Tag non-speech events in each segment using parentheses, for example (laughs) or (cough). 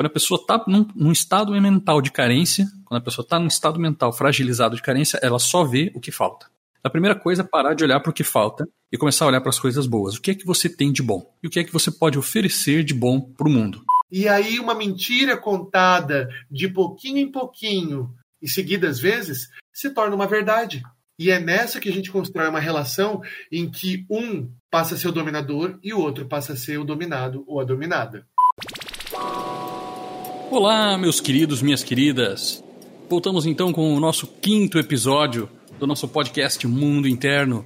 Quando a pessoa está num, num, estado mental de carência, quando a pessoa está num estado mental fragilizado de carência, ela só vê o que falta. A primeira coisa é parar de olhar para o que falta e começar a olhar para as coisas boas. O que é que você tem de bom? E o que é que você pode oferecer de bom para o mundo? E aí, uma mentira contada de pouquinho em pouquinho e seguidas vezes se torna uma verdade. E é nessa que a gente constrói uma relação em que um passa a ser o dominador e o outro passa a ser o dominado ou a dominada. Olá, meus queridos, minhas queridas. Voltamos então com o nosso quinto episódio do nosso podcast Mundo Interno.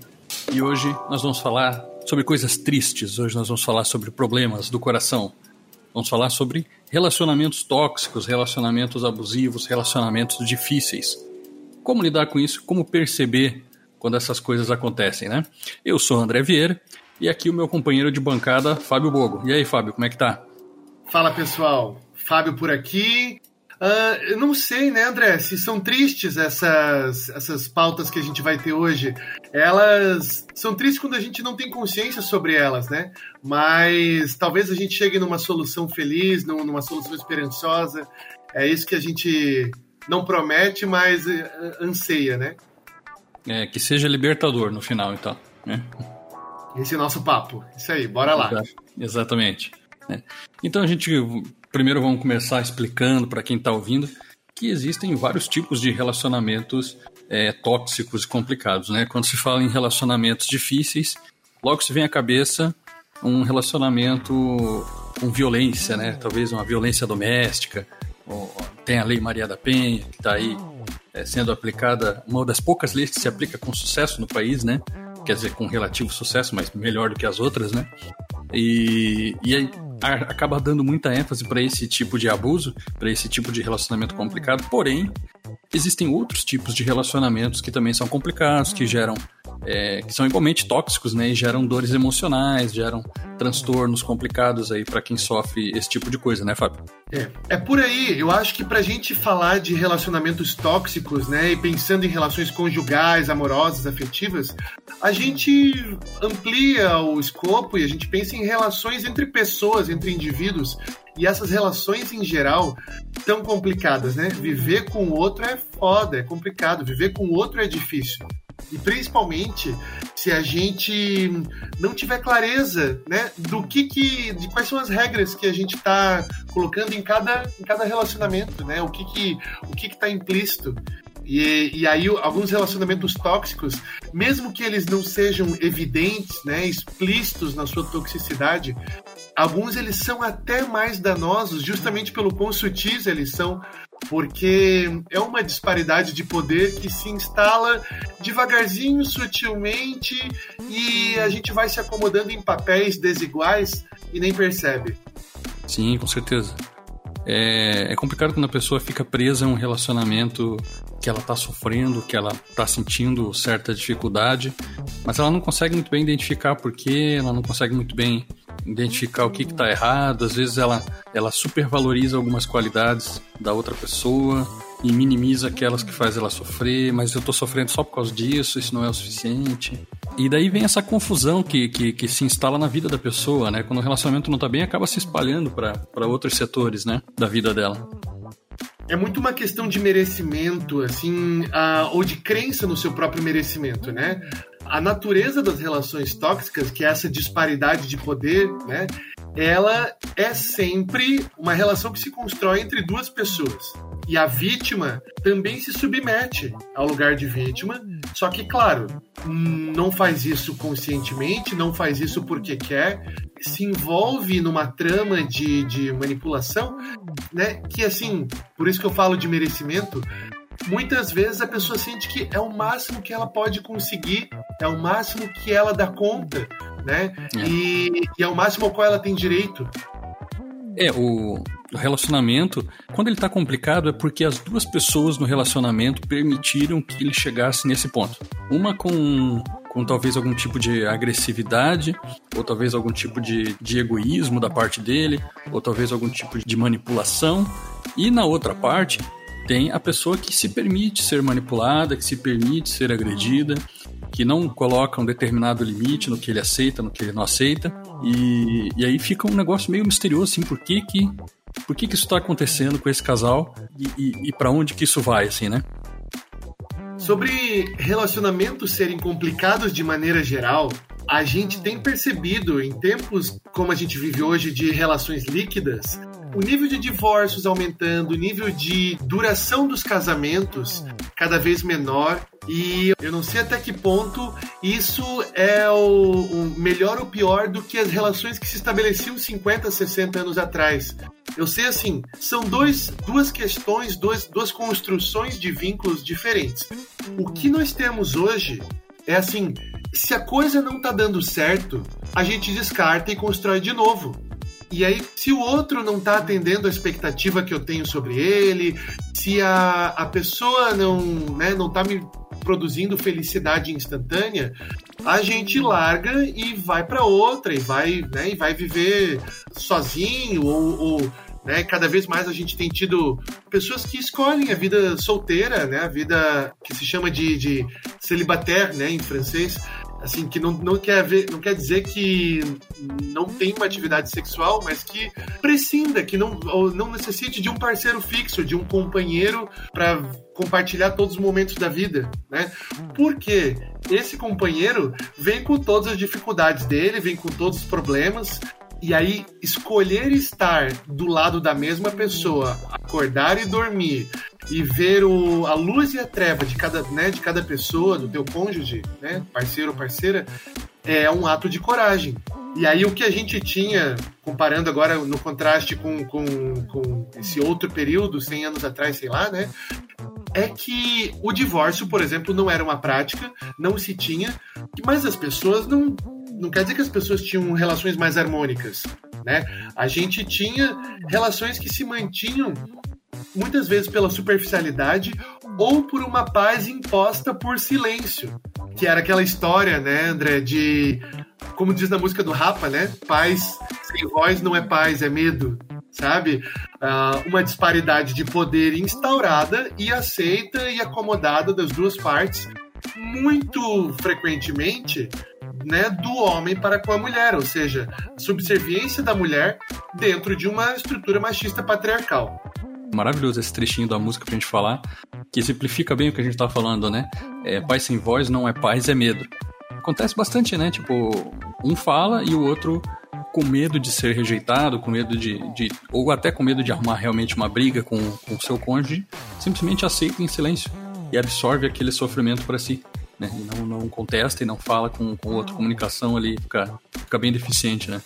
E hoje nós vamos falar sobre coisas tristes. Hoje nós vamos falar sobre problemas do coração. Vamos falar sobre relacionamentos tóxicos, relacionamentos abusivos, relacionamentos difíceis. Como lidar com isso? Como perceber quando essas coisas acontecem, né? Eu sou André Vieira e aqui o meu companheiro de bancada, Fábio Bogo. E aí, Fábio, como é que tá? Fala, pessoal. Fábio por aqui. Uh, eu não sei, né, André, se são tristes essas, essas pautas que a gente vai ter hoje. Elas são tristes quando a gente não tem consciência sobre elas, né? Mas talvez a gente chegue numa solução feliz, numa solução esperançosa. É isso que a gente não promete, mas eh, anseia, né? É, que seja libertador no final, então. Né? Esse é o nosso papo. Isso aí, bora lá. Exatamente. É. Então a gente primeiro vamos começar explicando para quem está ouvindo que existem vários tipos de relacionamentos é, tóxicos e complicados, né? Quando se fala em relacionamentos difíceis, logo se vem à cabeça um relacionamento com violência, né? Talvez uma violência doméstica. tem a Lei Maria da Penha, que está aí é, sendo aplicada, uma das poucas leis que se aplica com sucesso no país, né? Quer dizer, com relativo sucesso, mas melhor do que as outras, né? E, e aí acaba dando muita ênfase para esse tipo de abuso, para esse tipo de relacionamento complicado. Porém, existem outros tipos de relacionamentos que também são complicados, que geram é, que são igualmente tóxicos, né? E geram dores emocionais, geram transtornos complicados aí para quem sofre esse tipo de coisa, né, Fábio? É, é por aí. Eu acho que para a gente falar de relacionamentos tóxicos, né, e pensando em relações conjugais, amorosas, afetivas, a gente amplia o escopo e a gente pensa em relações entre pessoas, entre indivíduos. E essas relações em geral tão complicadas, né? Viver com o outro é foda, é complicado. Viver com o outro é difícil. E principalmente se a gente não tiver clareza, né, do que que, de quais são as regras que a gente está colocando em cada, em cada relacionamento, né, o que que, o que que está implícito. E, e aí alguns relacionamentos tóxicos, mesmo que eles não sejam evidentes, né, explícitos na sua toxicidade, alguns eles são até mais danosos justamente pelo quão sutis eles são, porque é uma disparidade de poder que se instala devagarzinho, sutilmente, e a gente vai se acomodando em papéis desiguais e nem percebe. Sim, com certeza. É, é complicado quando a pessoa fica presa a um relacionamento que ela está sofrendo, que ela está sentindo certa dificuldade, mas ela não consegue muito bem identificar por quê, ela não consegue muito bem identificar o que está errado. Às vezes ela, ela supervaloriza algumas qualidades da outra pessoa e minimiza aquelas que faz ela sofrer, mas eu estou sofrendo só por causa disso, isso não é o suficiente. E daí vem essa confusão que, que, que se instala na vida da pessoa, né? Quando o relacionamento não está bem, acaba se espalhando para outros setores, né? Da vida dela é muito uma questão de merecimento, assim, ou de crença no seu próprio merecimento, né? a natureza das relações tóxicas, que é essa disparidade de poder, né? Ela é sempre uma relação que se constrói entre duas pessoas. E a vítima também se submete ao lugar de vítima, só que, claro, não faz isso conscientemente, não faz isso porque quer, se envolve numa trama de, de manipulação, né? Que, assim, por isso que eu falo de merecimento, muitas vezes a pessoa sente que é o máximo que ela pode conseguir, é o máximo que ela dá conta, né? É. E, e é o máximo ao qual ela tem direito. É, o, relacionamento, quando ele está complicado, é porque as duas pessoas no relacionamento permitiram que ele chegasse nesse ponto. Uma com, com talvez algum tipo de agressividade, ou talvez algum tipo de, de egoísmo da parte dele, ou talvez algum tipo de manipulação, e na outra parte, tem a pessoa que se permite ser manipulada, que se permite ser agredida, que não coloca um determinado limite no que ele aceita, no que ele não aceita. E, e aí fica um negócio meio misterioso, assim, por que, que Por que, que isso está acontecendo com esse casal e, e, e para onde que isso vai, assim, né? Sobre relacionamentos serem complicados de maneira geral, a gente tem percebido em tempos como a gente vive hoje de relações líquidas, o nível de divórcios aumentando, o nível de duração dos casamentos cada vez menor. E eu não sei até que ponto isso é o, o, melhor ou pior do que as relações que se estabeleciam 50, 60 anos atrás. Eu sei assim, são dois, duas questões, dois, duas construções de vínculos diferentes. O que nós temos hoje é assim, se a coisa não tá dando certo, a gente descarta e constrói de novo. E aí, se o outro não está atendendo a expectativa que eu tenho sobre ele, se a, a pessoa não, né, não tá me produzindo felicidade instantânea, a gente larga e vai para outra e vai, né, e vai viver sozinho ou, ou né, cada vez mais a gente tem tido pessoas que escolhem a vida solteira, né, a vida que se chama de, de né, em francês, assim, que não, não, quer ver, não quer dizer que não tem uma atividade sexual, mas que prescinda, que não, não necessite de um parceiro fixo, de um companheiro para compartilhar todos os momentos da vida, né? Porque esse companheiro vem com todas as dificuldades dele, vem com todos os problemas, e aí, escolher estar do lado da mesma pessoa, acordar e dormir, e ver o, a luz e a treva de cada, né, de cada pessoa, do teu cônjuge, né, parceiro ou parceira, é um ato de coragem. E aí o que a gente tinha, comparando agora no contraste com, com, com esse outro período, 100 anos atrás, sei lá, né? É que o divórcio, por exemplo, não era uma prática, não se tinha, mas as pessoas não. Não quer dizer que as pessoas tinham relações mais harmônicas, né? A gente tinha relações que se mantinham muitas vezes pela superficialidade ou por uma paz imposta por silêncio. Que era aquela história, né, André, de. Como diz na música do Rapa, né? Paz sem voz não é paz, é medo. Sabe? Uh, uma disparidade de poder instaurada e aceita e acomodada das duas partes, muito frequentemente né, do homem para com a mulher, ou seja, subserviência da mulher dentro de uma estrutura machista patriarcal maravilhoso esse trechinho da música pra gente falar, que simplifica bem o que a gente tá falando, né? É, paz sem voz não é paz, é medo. Acontece bastante, né? Tipo, um fala e o outro com medo de ser rejeitado, com medo de, de ou até com medo de arrumar realmente uma briga com o seu cônjuge, simplesmente aceita em silêncio e absorve aquele sofrimento para si. Né? E não, não contesta e não fala com o outro. Comunicação ali fica, fica bem deficiente, né?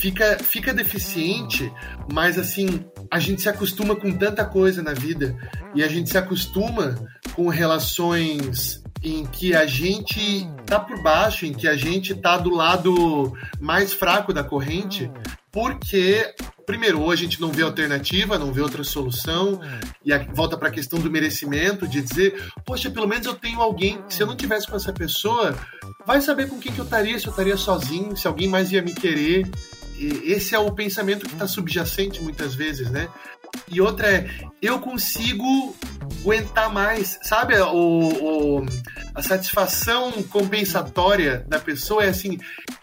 Fica, fica deficiente, mas assim, a gente se acostuma com tanta coisa na vida e a gente se acostuma com relações em que a gente tá por baixo, em que a gente tá do lado mais fraco da corrente, porque primeiro, ou a gente não vê alternativa, não vê outra solução, e volta para a questão do merecimento, de dizer, poxa, pelo menos eu tenho alguém, se eu não tivesse com essa pessoa, vai saber com quem que eu estaria, se eu estaria sozinho, se alguém mais ia me querer esse é o pensamento que está subjacente muitas vezes, né? E outra é, eu consigo aguentar mais, sabe? O, o, a satisfação compensatória da pessoa é assim,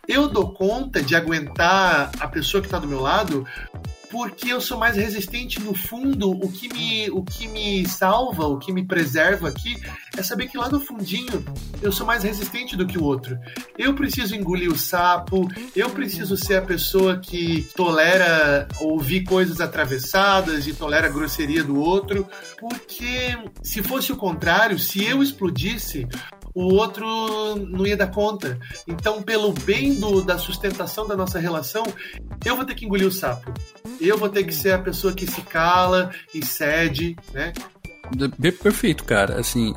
eu dou conta de aguentar a pessoa que está do meu lado porque eu sou mais resistente no fundo, o que me o que me salva, o que me preserva aqui é saber que lá no fundinho eu sou mais resistente do que o outro. Eu preciso engolir o sapo, eu preciso ser a pessoa que tolera ouvir coisas atravessadas e tolera a grosseria do outro, porque se fosse o contrário, se eu explodisse, o outro não ia dar conta. Então, pelo bem do, da sustentação da nossa relação, eu vou ter que engolir o sapo. Eu vou ter que ser a pessoa que se cala e cede, né? Perfeito, cara. Assim,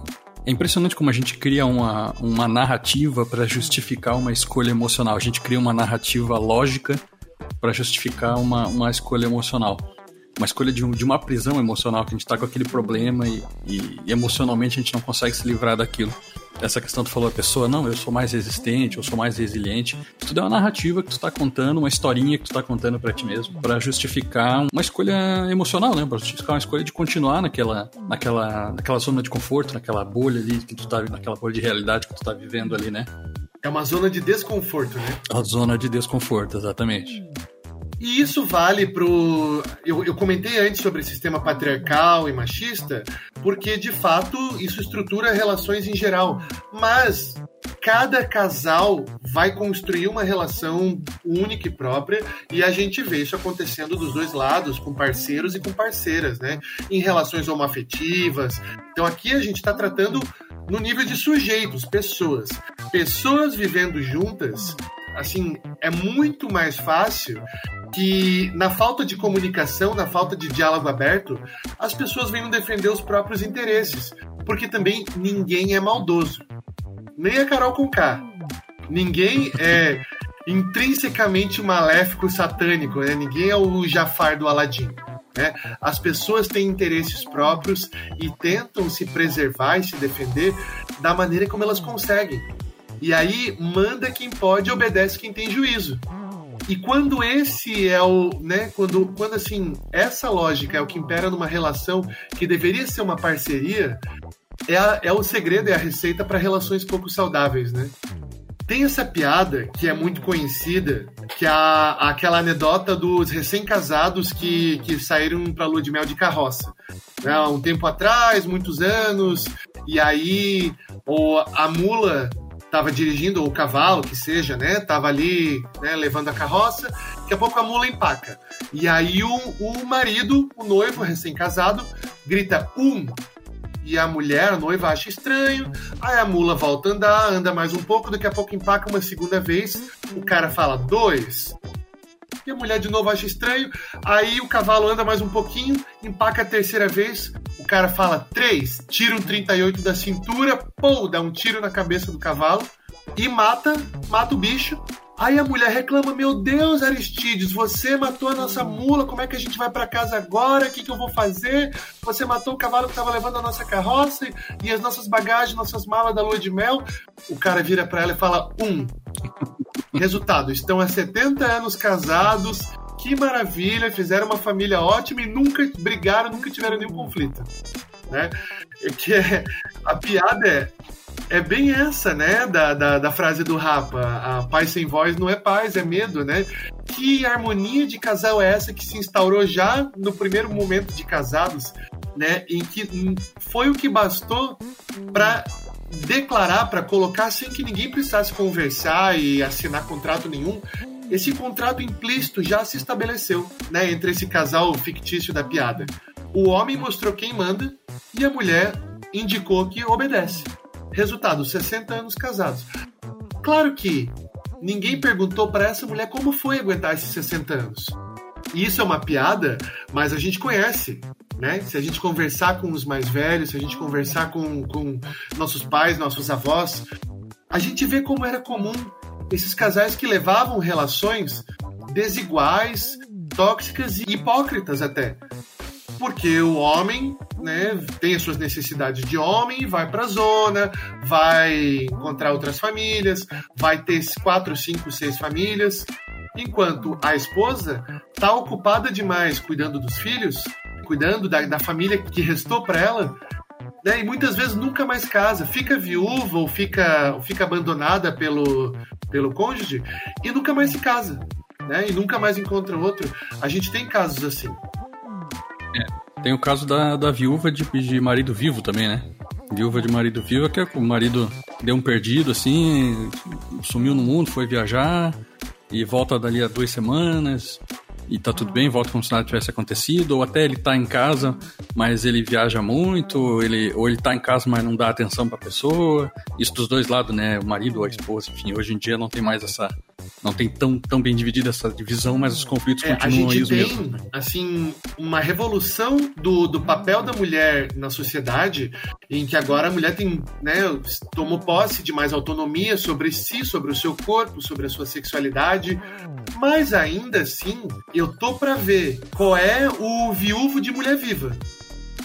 é impressionante como a gente cria uma, uma narrativa para justificar uma escolha emocional. A gente cria uma narrativa lógica para justificar uma, uma escolha emocional. Uma escolha de, um, de uma prisão emocional, que a gente está com aquele problema e, e, emocionalmente a gente não consegue se livrar daquilo essa questão tu falou a pessoa, não, eu sou mais resistente, eu sou mais resiliente. Isso tudo é uma narrativa que tu está contando, uma historinha que tu está contando para ti mesmo, para justificar uma escolha emocional, né? Para justificar uma escolha de continuar naquela, naquela, naquela zona de conforto, naquela bolha ali que tu tá, naquela bolha de realidade que tu tá vivendo ali, né? É uma zona de desconforto, né? A zona de desconforto, exatamente. E isso vale pro. Eu, eu comentei antes sobre sistema patriarcal e machista, porque de fato isso estrutura relações em geral. Mas cada casal vai construir uma relação única e própria e a gente vê isso acontecendo dos dois lados, com parceiros e com parceiras, né? Em relações homoafetivas. Então aqui a gente está tratando no nível de sujeitos, pessoas. Pessoas vivendo juntas, assim, é muito mais fácil que na falta de comunicação, na falta de diálogo aberto, as pessoas venham defender os próprios interesses, porque também ninguém é maldoso. Nem a Carol com K. Ninguém é intrinsecamente maléfico satânico, né? Ninguém é o Jafar do Aladim. Né? As pessoas têm interesses próprios e tentam se preservar e se defender da maneira como elas conseguem. E aí manda quem pode, obedece quem tem juízo. E quando esse é o, né, quando, quando assim, essa lógica é o que impera numa relação que deveria ser uma parceria, é, a, é o segredo, é a receita para relações pouco saudáveis, né? Tem essa piada que é muito conhecida, que é a, aquela anedota dos recém-casados que, que saíram para lua de mel de carroça. Né? Um tempo atrás, muitos anos, e aí o, a mula estava dirigindo, ou o cavalo, que seja, né? Tava ali né, levando a carroça, daqui a pouco a mula empaca. E aí o, o marido, o noivo recém-casado, grita um, e a mulher, a noiva, acha estranho. Aí a mula volta a andar, anda mais um pouco, daqui a pouco empaca uma segunda vez. O cara fala dois. E a mulher de novo acha estranho. Aí o cavalo anda mais um pouquinho, empaca a terceira vez. O cara fala três, tira um 38 da cintura, pô, dá um tiro na cabeça do cavalo e mata, mata o bicho. Aí a mulher reclama: Meu Deus, Aristides, você matou a nossa mula, como é que a gente vai para casa agora? O que, que eu vou fazer? Você matou o cavalo que estava levando a nossa carroça e as nossas bagagens, nossas malas da lua de mel. O cara vira para ela e fala: Um. Resultado: estão há 70 anos casados, que maravilha, fizeram uma família ótima e nunca brigaram, nunca tiveram nenhum conflito. Né? Que é, a piada é é bem essa, né, da, da, da, frase do Rapa. A paz sem voz não é paz, é medo, né? Que harmonia de casal é essa que se instaurou já no primeiro momento de casados, né? Em que foi o que bastou para declarar, para colocar sem que ninguém precisasse conversar e assinar contrato nenhum. Esse contrato implícito já se estabeleceu, né, entre esse casal fictício da piada. O homem mostrou quem manda e a mulher indicou que obedece. Resultado: 60 anos casados. Claro que ninguém perguntou para essa mulher como foi aguentar esses 60 anos. Isso é uma piada, mas a gente conhece, né? Se a gente conversar com os mais velhos, se a gente conversar com, com nossos pais, nossos avós, a gente vê como era comum esses casais que levavam relações desiguais, tóxicas e hipócritas até. Porque o homem né, tem as suas necessidades de homem, vai para a zona, vai encontrar outras famílias, vai ter quatro, cinco, seis famílias, enquanto a esposa está ocupada demais cuidando dos filhos, cuidando da, da família que restou para ela, né, e muitas vezes nunca mais casa, fica viúva ou fica, ou fica abandonada pelo, pelo cônjuge e nunca mais se casa, né, e nunca mais encontra outro. A gente tem casos assim. É. Tem o caso da, da viúva de, de marido vivo também, né? Viúva de marido vivo, que é o marido deu um perdido, assim, sumiu no mundo, foi viajar e volta dali a duas semanas e tá tudo bem, volta como se nada tivesse acontecido, ou até ele tá em casa, mas ele viaja muito, ele, ou ele tá em casa, mas não dá atenção pra pessoa. Isso dos dois lados, né? O marido ou a esposa, enfim, hoje em dia não tem mais essa não tem tão, tão bem dividida essa divisão, mas os conflitos é, continuam aí os tem, mesmos. Né? assim, uma revolução do, do papel da mulher na sociedade, em que agora a mulher tem, né, tomou posse de mais autonomia sobre si, sobre o seu corpo, sobre a sua sexualidade, mas ainda assim, eu tô para ver qual é o viúvo de mulher viva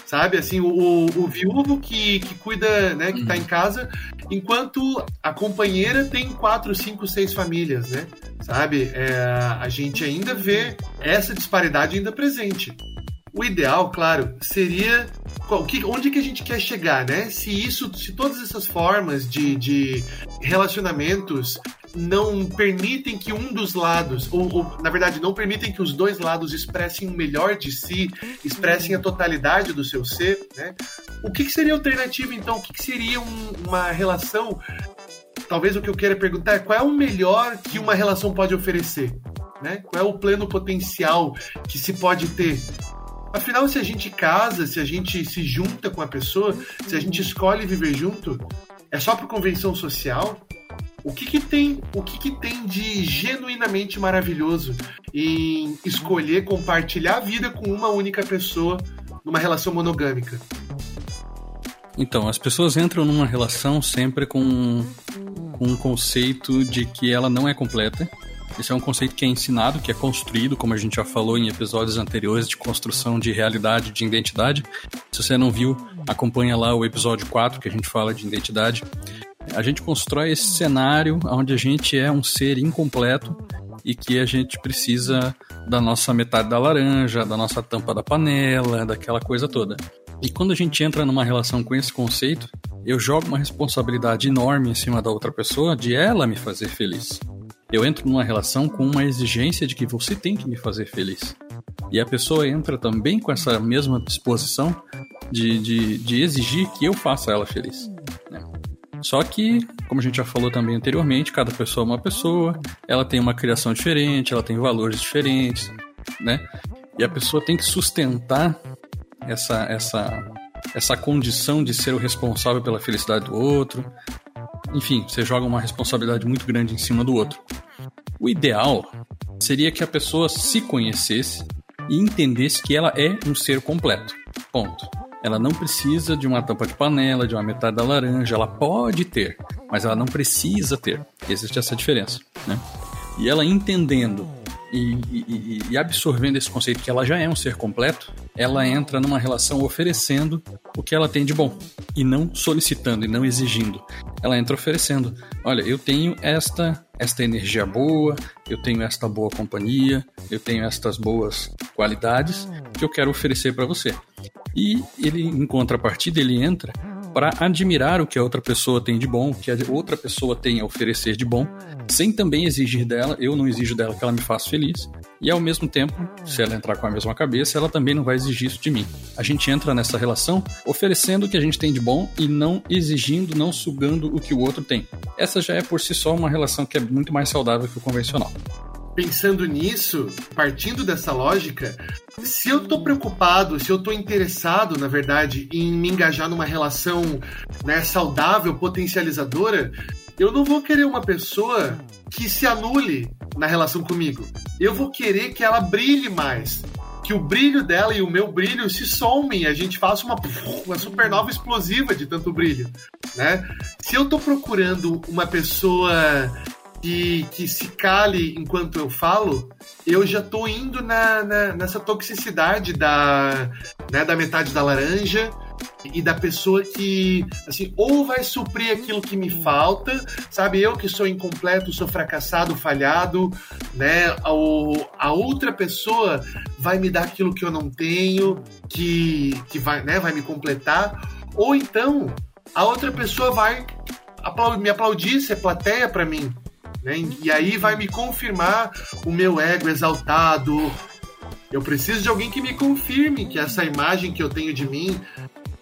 sabe? Assim, o, o viúvo que, que cuida, né, que tá em casa, enquanto a companheira tem quatro, cinco, seis famílias, né? Sabe? É, a gente ainda vê essa disparidade ainda presente. O ideal, claro, seria onde que a gente quer chegar, né? Se isso, se todas essas formas de, de relacionamentos não permitem que um dos lados, ou, ou, na verdade não permitem que os dois lados expressem o melhor de si, expressem a totalidade do seu ser, né? O que, que seria alternativa então? O que, que seria um, uma relação? Talvez o que eu queira perguntar é qual é o melhor que uma relação pode oferecer, né? Qual é o pleno potencial que se pode ter? Afinal, se a gente casa, se a gente se junta com a pessoa, se a gente escolhe viver junto, é só por convenção social? O que, que tem, o que, que tem de genuinamente maravilhoso em escolher compartilhar a vida com uma única pessoa numa relação monogâmica? Então, as pessoas entram numa relação sempre com, com um conceito de que ela não é completa. Esse é um conceito que é ensinado, que é construído, como a gente já falou em episódios anteriores de construção de realidade, de identidade. Se você não viu, acompanha lá o episódio 4, que a gente fala de identidade. A gente constrói esse cenário onde a gente é um ser incompleto e que a gente precisa da nossa metade da laranja, da nossa tampa da panela, daquela coisa toda. E quando a gente entra numa relação com esse conceito, eu jogo uma responsabilidade enorme em cima da outra pessoa de ela me fazer feliz. Eu entro numa relação com uma exigência de que você tem que me fazer feliz. E a pessoa entra também com essa mesma disposição de, de, de exigir que eu faça ela feliz. Né? Só que, como a gente já falou também anteriormente, cada pessoa é uma pessoa, ela tem uma criação diferente, ela tem valores diferentes, né? E a pessoa tem que sustentar essa, essa, essa condição de ser o responsável pela felicidade do outro. Enfim, você joga uma responsabilidade muito grande em cima do outro. O ideal seria que a pessoa se conhecesse e entendesse que ela é um ser completo. Ponto. Ela não precisa de uma tampa de panela, de uma metade da laranja. Ela pode ter, mas ela não precisa ter. Existe essa diferença, né? E ela entendendo e, e, e, absorvendo esse conceito que ela já é um ser completo, ela entra numa relação oferecendo o que ela tem de bom e não solicitando e não exigindo. Ela entra oferecendo: olha, eu tenho esta esta energia boa, eu tenho esta boa companhia, eu tenho estas boas qualidades que eu quero oferecer para você. E ele, em contrapartida, ele entra para admirar o que a outra pessoa tem de bom, o que a outra pessoa tem a oferecer de bom, sem também exigir dela, eu não exijo dela que ela me faça feliz, e ao mesmo tempo, se ela entrar com a mesma cabeça, ela também não vai exigir isso de mim. A gente entra nessa relação oferecendo o que a gente tem de bom e não exigindo, não sugando o que o outro tem. Essa já é por si só uma relação que é muito mais saudável que o convencional pensando nisso, partindo dessa lógica, se eu tô preocupado, se eu tô interessado, na verdade, em me engajar numa relação né, saudável, potencializadora, eu não vou querer uma pessoa que se anule na relação comigo. Eu vou querer que ela brilhe mais. Que o brilho dela e o meu brilho se somem, a gente faça uma, uma supernova explosiva de tanto brilho, né? Se eu tô procurando uma pessoa que, que se cale enquanto eu falo, eu já tô indo na, na, nessa toxicidade da, né, da metade da laranja e da pessoa que, assim, ou vai suprir aquilo que me falta, sabe? Eu que sou incompleto, sou fracassado, falhado, né? Ou a outra pessoa vai me dar aquilo que eu não tenho, que, que vai, né, vai me completar. Ou então, a outra pessoa vai me aplaudir, ser plateia para mim. Né? E aí vai me confirmar o meu ego exaltado. Eu preciso de alguém que me confirme que essa imagem que eu tenho de mim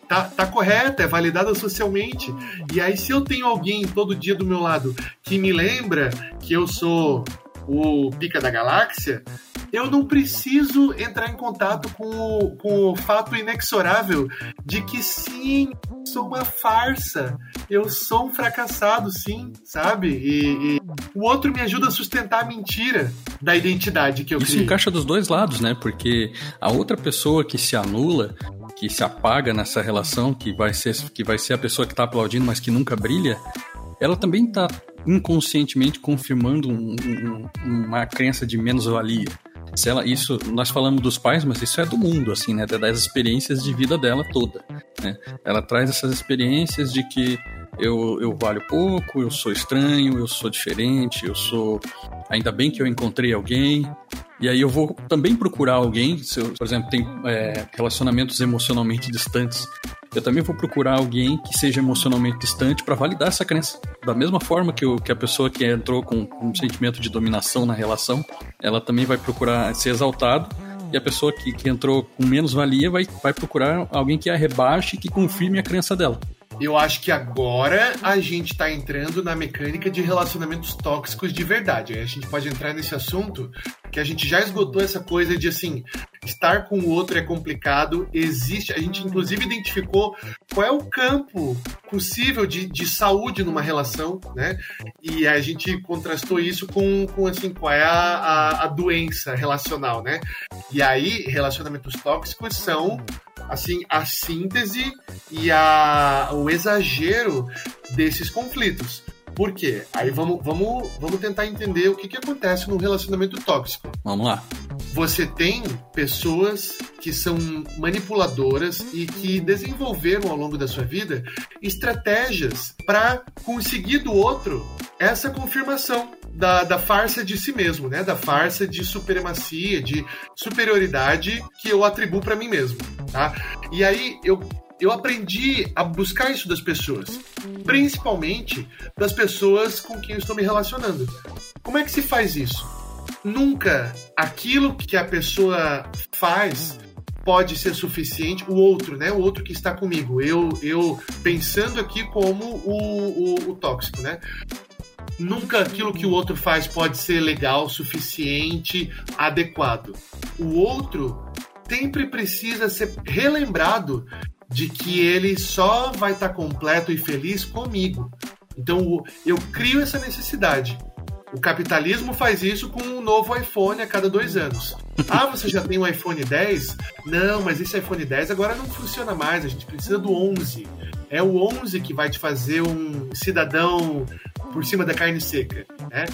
tá, tá correta, é validada socialmente. E aí, se eu tenho alguém todo dia do meu lado que me lembra que eu sou o pica da galáxia, eu não preciso entrar em contato com o, com o fato inexorável de que sim, sou uma farsa, eu sou um fracassado, sim, sabe? E, e o outro me ajuda a sustentar a mentira da identidade que eu Isso criei. encaixa dos dois lados, né? Porque a outra pessoa que se anula, que se apaga nessa relação, que vai ser, que vai ser a pessoa que está aplaudindo, mas que nunca brilha, ela também está inconscientemente confirmando um, um, uma crença de menos-valia. Se ela, isso, nós falamos dos pais, mas isso é do mundo, assim, né? Das experiências de vida dela toda. Né? Ela traz essas experiências de que eu, eu valho pouco, eu sou estranho, eu sou diferente, eu sou. Ainda bem que eu encontrei alguém. E aí eu vou também procurar alguém, se eu, por exemplo, tem é, relacionamentos emocionalmente distantes eu também vou procurar alguém que seja emocionalmente distante para validar essa crença. Da mesma forma que, eu, que a pessoa que entrou com um sentimento de dominação na relação, ela também vai procurar ser exaltado e a pessoa que, que entrou com menos valia vai, vai procurar alguém que a rebaixe e que confirme a crença dela. Eu acho que agora a gente está entrando na mecânica de relacionamentos tóxicos de verdade. Aí a gente pode entrar nesse assunto que a gente já esgotou essa coisa de assim, estar com o outro é complicado, existe, a gente inclusive identificou qual é o campo possível de, de saúde numa relação, né? E a gente contrastou isso com, com assim, qual é a, a, a doença relacional, né? E aí, relacionamentos tóxicos são assim a síntese e a, o exagero desses conflitos. Por quê? Aí vamos, vamos, vamos tentar entender o que, que acontece num relacionamento tóxico. Vamos lá. Você tem pessoas que são manipuladoras e que desenvolveram ao longo da sua vida estratégias para conseguir do outro essa confirmação da, da farsa de si mesmo, né? Da farsa de supremacia, de superioridade que eu atribuo para mim mesmo, tá? E aí eu eu aprendi a buscar isso das pessoas, principalmente das pessoas com quem eu estou me relacionando. Como é que se faz isso? Nunca aquilo que a pessoa faz pode ser suficiente. O outro, né? O outro que está comigo. Eu, eu pensando aqui como o, o, o tóxico, né? Nunca aquilo que o outro faz pode ser legal, suficiente, adequado. O outro sempre precisa ser relembrado de que ele só vai estar tá completo e feliz comigo. Então eu crio essa necessidade. O capitalismo faz isso com um novo iPhone a cada dois anos. Ah, você já tem um iPhone 10? Não, mas esse iPhone 10 agora não funciona mais, a gente precisa do 11. É o 11 que vai te fazer um cidadão por cima da carne seca. Né?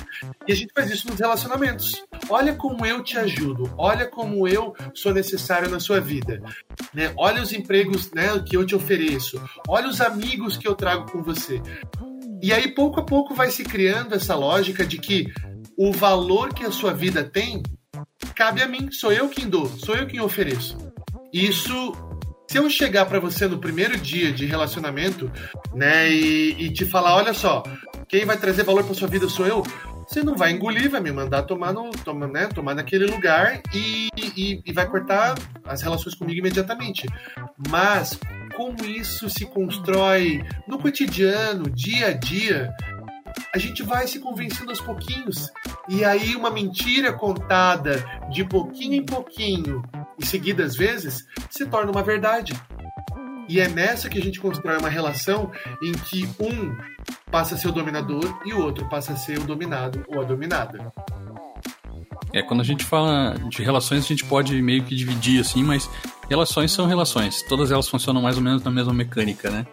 E a gente faz isso nos relacionamentos. Olha como eu te ajudo, olha como eu sou necessário na sua vida. Né? Olha os empregos né, que eu te ofereço, olha os amigos que eu trago com você. E aí, pouco a pouco, vai se criando essa lógica de que o valor que a sua vida tem cabe a mim, sou eu quem dou, sou eu quem ofereço. Isso se eu chegar para você no primeiro dia de relacionamento, né, e, e, te falar, olha só, quem vai trazer valor para sua vida sou eu, você não vai engolir, vai me mandar tomar no, toma, né, tomar naquele lugar e, e, e vai cortar as relações comigo imediatamente. Mas como isso se constrói no cotidiano, dia a dia, a gente vai se convencendo aos pouquinhos. E aí uma mentira contada de pouquinho em pouquinho e seguidas vezes se torna uma verdade. E é nessa que a gente constrói uma relação em que um passa a ser o dominador e o outro passa a ser o dominado ou a dominada. É, quando a gente fala de relações, a gente pode meio que dividir assim, mas relações são relações. Todas elas funcionam mais ou menos na mesma mecânica, né?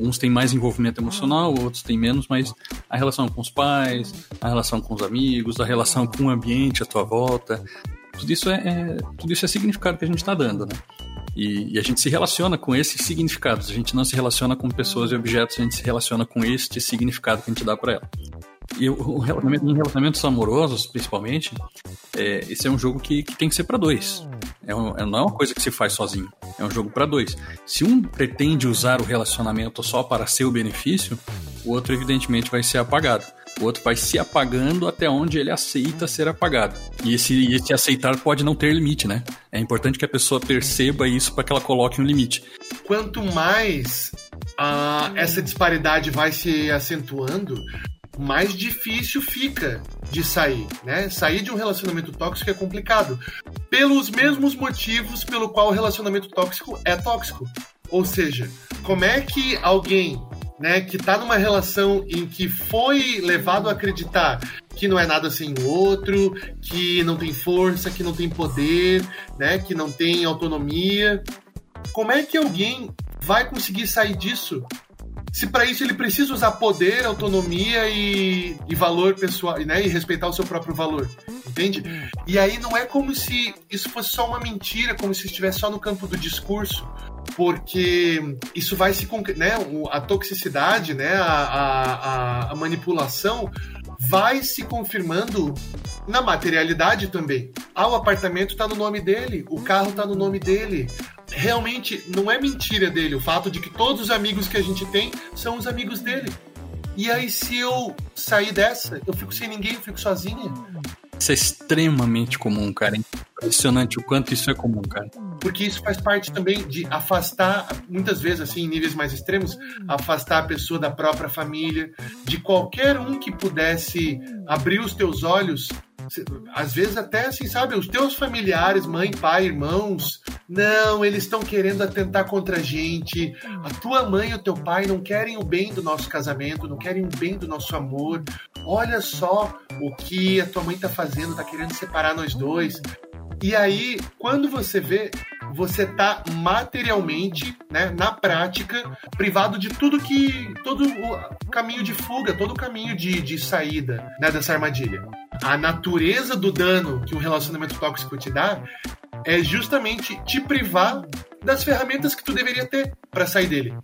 Uns têm mais envolvimento emocional, outros têm menos, mas a relação com os pais, a relação com os amigos, a relação com o ambiente à tua volta, tudo isso é, é tudo isso é significado que a gente está dando, né? E, e, a gente se relaciona com esses significados. A gente não se relaciona com pessoas e objetos, a gente se relaciona com este significado que a gente dá para ela. E o, relacionamento, em relacionamentos amorosos, principalmente, é, esse é um jogo que, que tem que ser para dois. É um, é, não é uma coisa que se faz sozinho. É um jogo para dois. Se um pretende usar o relacionamento só para seu benefício, o outro, evidentemente, vai ser apagado. O outro vai se apagando até onde ele aceita ser apagado. E esse, esse aceitar pode não ter limite, né? É importante que a pessoa perceba isso para que ela coloque um limite. Quanto mais ah, essa disparidade vai se acentuando, mais difícil fica de sair, né? Sair de um relacionamento tóxico é complicado, pelos mesmos motivos pelo qual o relacionamento tóxico é tóxico. Ou seja, como é que alguém né, que está numa relação em que foi levado a acreditar que não é nada sem o outro, que não tem força, que não tem poder, né, que não tem autonomia. Como é que alguém vai conseguir sair disso se para isso ele precisa usar poder, autonomia e, e valor pessoal, né, e respeitar o seu próprio valor, entende? E aí não é como se isso fosse só uma mentira, como se estivesse só no campo do discurso, porque isso vai se né, a toxicidade, né, a, a, a manipulação vai se confirmando na materialidade também. Ah, o apartamento está no nome dele, o carro está no nome dele, realmente não é mentira dele o fato de que todos os amigos que a gente tem são os amigos dele. E aí, se eu sair dessa, eu fico sem ninguém, eu fico sozinha. Isso é extremamente comum, cara. Impressionante o quanto isso é comum, cara. Porque isso faz parte também de afastar, muitas vezes, assim, em níveis mais extremos, afastar a pessoa da própria família, de qualquer um que pudesse abrir os teus olhos às vezes até assim, sabe, os teus familiares, mãe, pai, irmãos, não, eles estão querendo atentar contra a gente. A tua mãe e o teu pai não querem o bem do nosso casamento, não querem o bem do nosso amor. Olha só o que a tua mãe tá fazendo, tá querendo separar nós dois. E aí, quando você vê, você tá materialmente, né, na prática, privado de tudo que. todo o caminho de fuga, todo o caminho de, de saída né, dessa armadilha. A natureza do dano que um relacionamento tóxico te dá é justamente te privar das ferramentas que tu deveria ter para sair dele.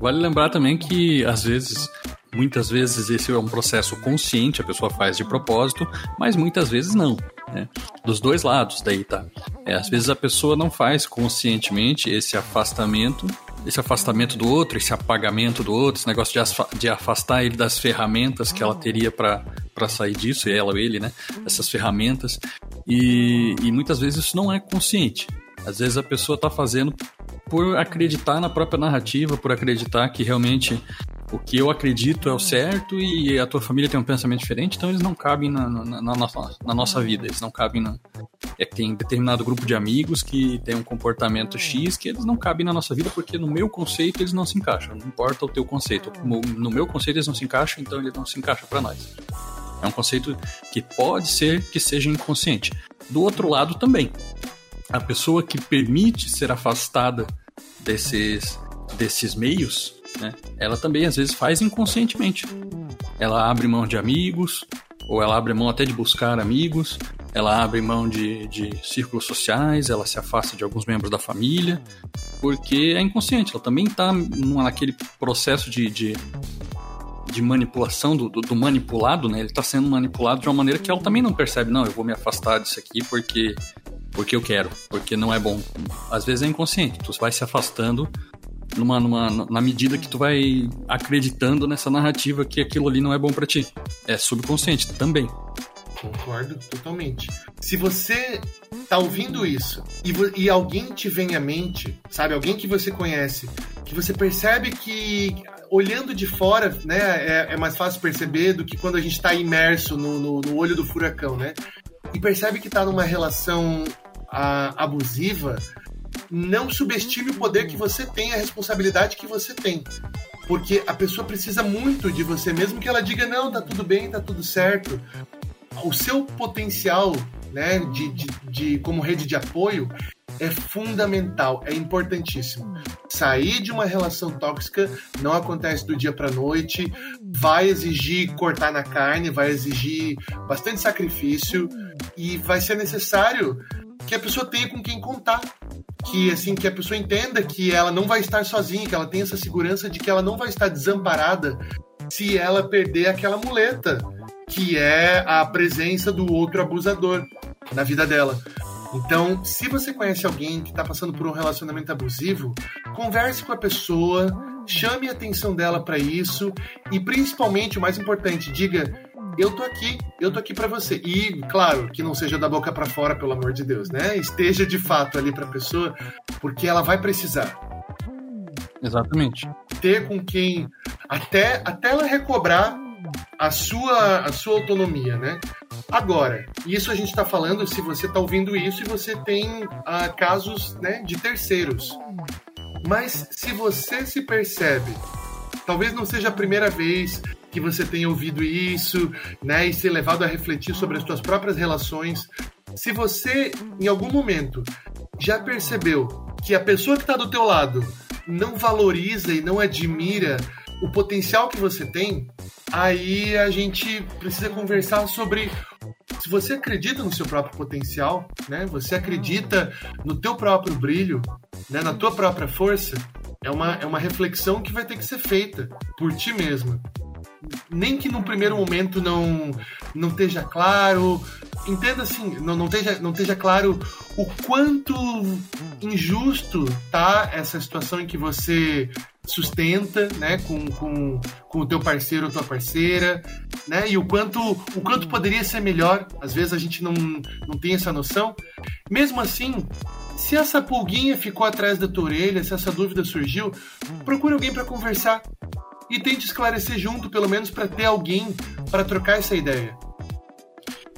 Vale lembrar também que, às vezes, muitas vezes esse é um processo consciente, a pessoa faz de propósito, mas muitas vezes não. Né? Dos dois lados daí, tá? É, às vezes a pessoa não faz conscientemente esse afastamento, esse afastamento do outro, esse apagamento do outro, esse negócio de, de afastar ele das ferramentas que ela teria para sair disso, ela ou ele, né? Essas ferramentas. E, e muitas vezes isso não é consciente. Às vezes a pessoa está fazendo por acreditar na própria narrativa, por acreditar que realmente o que eu acredito é o certo e a tua família tem um pensamento diferente, então eles não cabem na, na, na nossa, na nossa vida, eles não cabem na. É, tem determinado grupo de amigos que tem um comportamento X que eles não cabem na nossa vida porque no meu conceito eles não se encaixam, não importa o teu conceito. No meu conceito eles não se encaixam, então eles não se encaixam para nós. É um conceito que pode ser que seja inconsciente. Do outro lado também, a pessoa que permite ser afastada desses, desses meios né? Ela também às vezes faz inconscientemente. Ela abre mão de amigos, ou ela abre mão até de buscar amigos, ela abre mão de, de círculos sociais, ela se afasta de alguns membros da família, porque é inconsciente. Ela também está naquele processo de, de, de manipulação do, do, do, manipulado, né? Ele está sendo manipulado de uma maneira que ela também não percebe. Não, eu vou me afastar disso aqui porque porque eu quero, porque não é bom. Às vezes é inconsciente. Tu vai se afastando numa, numa, na medida que tu vai acreditando nessa narrativa que aquilo ali não é bom para ti. É subconsciente também. Concordo totalmente. Se você tá ouvindo isso e, e, alguém te vem à mente, sabe, alguém que você conhece, que você percebe que olhando de fora, né, é, é mais fácil perceber do que quando a gente está imerso no, no, no, olho do furacão, né? E percebe que tá numa relação a, ah, abusiva, não subestime o poder que você tem, a responsabilidade que você tem. Porque a pessoa precisa muito de você, mesmo que ela diga, não, tá tudo bem, tá tudo certo. O seu potencial né, de, de, de como rede de apoio é fundamental, é importantíssimo. Sair de uma relação tóxica não acontece do dia para noite, vai exigir cortar na carne, vai exigir bastante sacrifício e vai ser necessário que a pessoa tenha com quem contar que assim que a pessoa entenda que ela não vai estar sozinha, que ela tenha essa segurança de que ela não vai estar desamparada se ela perder aquela muleta, que é a presença do outro abusador na vida dela. Então, se você conhece alguém que está passando por um relacionamento abusivo, converse com a pessoa, chame a atenção dela para isso e principalmente o mais importante, diga eu tô aqui, eu tô aqui para você. E, claro, que não seja da boca para fora, pelo amor de Deus, né? Esteja de fato ali pra pessoa, porque ela vai precisar. Exatamente. Ter com quem até até ela recobrar a sua a sua autonomia, né? Agora, isso a gente está falando se você está ouvindo isso e você tem ah, casos né, de terceiros. Mas se você se percebe, talvez não seja a primeira vez, que você tenha ouvido isso, né, e ser levado a refletir sobre as suas próprias relações. Se você, em algum momento, já percebeu que a pessoa que está do teu lado não valoriza e não admira o potencial que você tem, aí a gente precisa conversar sobre se você acredita no seu próprio potencial, né? Você acredita no teu próprio brilho, né? Na tua própria força, é uma, é uma reflexão que vai ter que ser feita por ti mesmo. nem que no primeiro momento não, não esteja claro, entenda assim, não, não, esteja, não esteja claro o quanto injusto tá essa situação em que você sustenta, né, com, com, com o teu parceiro ou tua parceira, né, e o quanto, o quanto poderia ser melhor, às vezes a gente não, não tem essa noção. Mesmo assim, se essa pulguinha ficou atrás da tua orelha, se essa dúvida surgiu, procure alguém para conversar e tente esclarecer junto, pelo menos para ter alguém para trocar essa ideia.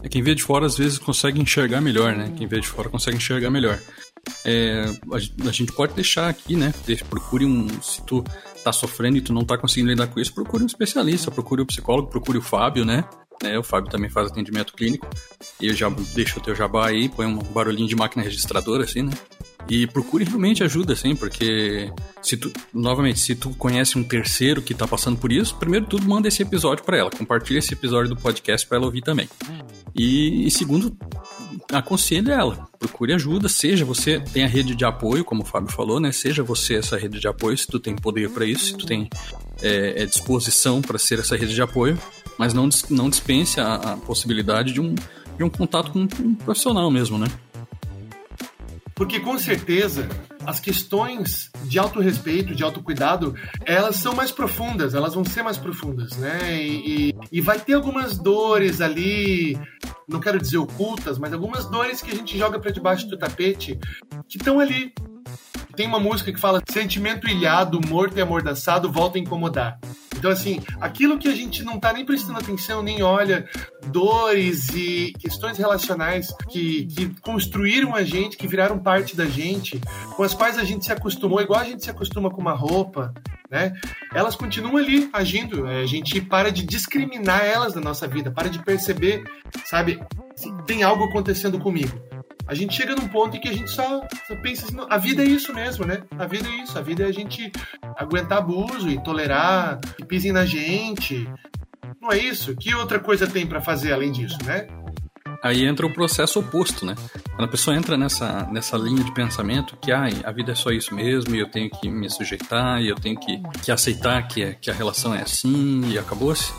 É, quem vê de fora às vezes consegue enxergar melhor, né? Quem vê de fora consegue enxergar melhor. É, a, a, gente pode deixar aqui, né? Procure um. Se tu tá sofrendo e tu não tá conseguindo lidar com isso, procure um especialista, procure o um psicólogo, procure o Fábio, né? né? O Fábio também faz atendimento clínico. E eu já deixo o teu jabá aí, põe um barulhinho de máquina registradora, assim, né? E procure realmente ajuda, assim, porque se tu, novamente, se tu conhece um terceiro que tá passando por isso, primeiro tudo manda esse episódio para ela, compartilha esse episódio do podcast para ela ouvir também. E, e segundo, aconselhe ela, procure ajuda, seja você tem a rede de apoio, como o Fábio falou, né? Seja você essa rede de apoio, se tu tem poder para isso, se tu tem é, é disposição para ser essa rede de apoio, mas não, não dispense a, a possibilidade de um, de um contato com um profissional mesmo, né? Porque com certeza as questões de autorrespeito, de autocuidado, elas são mais profundas, elas vão ser mais profundas, né? E, e, e, vai ter algumas dores ali, não quero dizer ocultas, mas algumas dores que a gente joga para debaixo do tapete que estão ali. Tem uma música que fala: sentimento ilhado, morto e amordaçado volta a incomodar. Então, assim, aquilo que a gente não tá nem prestando atenção, nem olha, dores e questões relacionais que, que construíram a gente, que viraram parte da gente, com as quais a gente se acostumou, igual a gente se acostuma com uma roupa, né? Elas continuam ali agindo. É, a gente para de discriminar elas na nossa vida, para de perceber, sabe? Tem algo acontecendo comigo a gente chega num ponto em que a gente só, só pensa assim, a vida é isso mesmo, né? A vida é isso, a vida é a gente aguentar abuso e tolerar que pisem na gente. Não é isso? Que outra coisa tem para fazer além disso, né? Aí entra o processo oposto, né? Quando a pessoa entra nessa, nessa linha de pensamento que ah, a vida é só isso mesmo e eu tenho que me sujeitar e eu tenho que, que aceitar que, é, que a relação é assim e acabou-se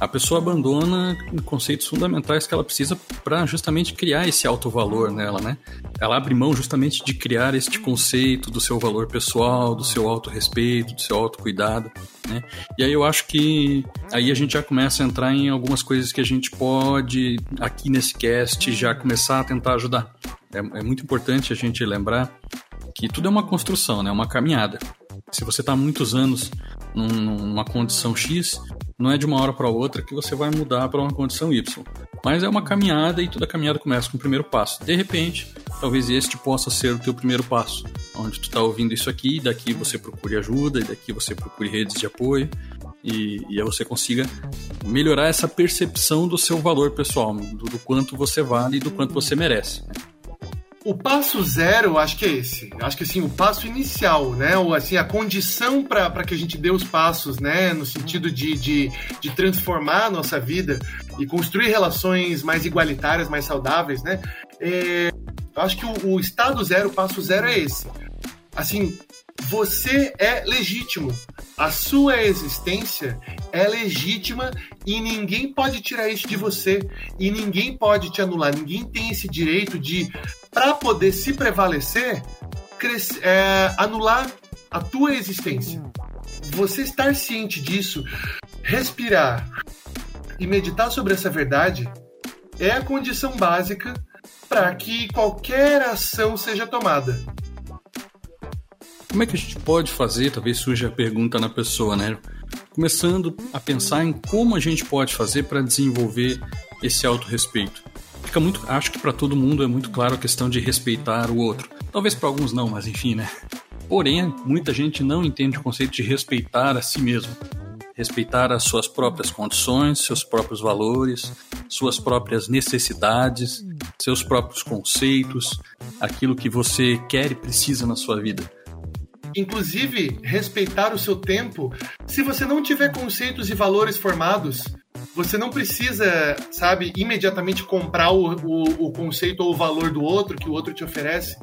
a pessoa abandona conceitos fundamentais que ela precisa para justamente criar esse alto valor nela, né? Ela abre mão justamente de criar este conceito do seu valor pessoal, do seu auto-respeito, do seu autocuidado, né? E aí eu acho que aí a gente já começa a entrar em algumas coisas que a gente pode, aqui nesse cast, já começar a tentar ajudar. É, é muito importante a gente lembrar que tudo é uma construção, né? Uma caminhada. Se você está muitos anos num, numa condição X, não é de uma hora para outra que você vai mudar para uma condição Y. Mas é uma caminhada e toda caminhada começa com o primeiro passo. De repente, talvez este possa ser o teu primeiro passo, onde tu está ouvindo isso aqui, daqui você procure ajuda, e daqui você procure redes de apoio, e, e aí você consiga melhorar essa percepção do seu valor pessoal, do, do quanto você vale e do quanto você merece. Né? O passo zero, acho que é esse. Acho que assim, o passo inicial, né? Ou assim, a condição para que a gente dê os passos, né? No sentido de, de, de transformar a nossa vida e construir relações mais igualitárias, mais saudáveis, né? É, acho que o, o estado zero, o passo zero é esse. Assim, você é legítimo. A sua existência é legítima e ninguém pode tirar isso de você e ninguém pode te anular. Ninguém tem esse direito de, para poder se prevalecer, crescer, é, anular a tua existência. Você estar ciente disso, respirar e meditar sobre essa verdade é a condição básica para que qualquer ação seja tomada. Como é que a gente pode fazer? Talvez surja a pergunta na pessoa, né? Começando a pensar em como a gente pode fazer para desenvolver esse autorrespeito. Fica muito, acho que para todo mundo é muito claro a questão de respeitar o outro. Talvez para alguns não, mas enfim, né? Porém, muita gente não entende o conceito de respeitar a si mesmo. Respeitar as suas próprias condições, seus próprios valores, suas próprias necessidades, seus próprios conceitos, aquilo que você quer e precisa na sua vida inclusive respeitar o seu tempo. Se você não tiver conceitos e valores formados, você não precisa, sabe, imediatamente comprar o, o, o conceito ou o valor do outro que o outro te oferece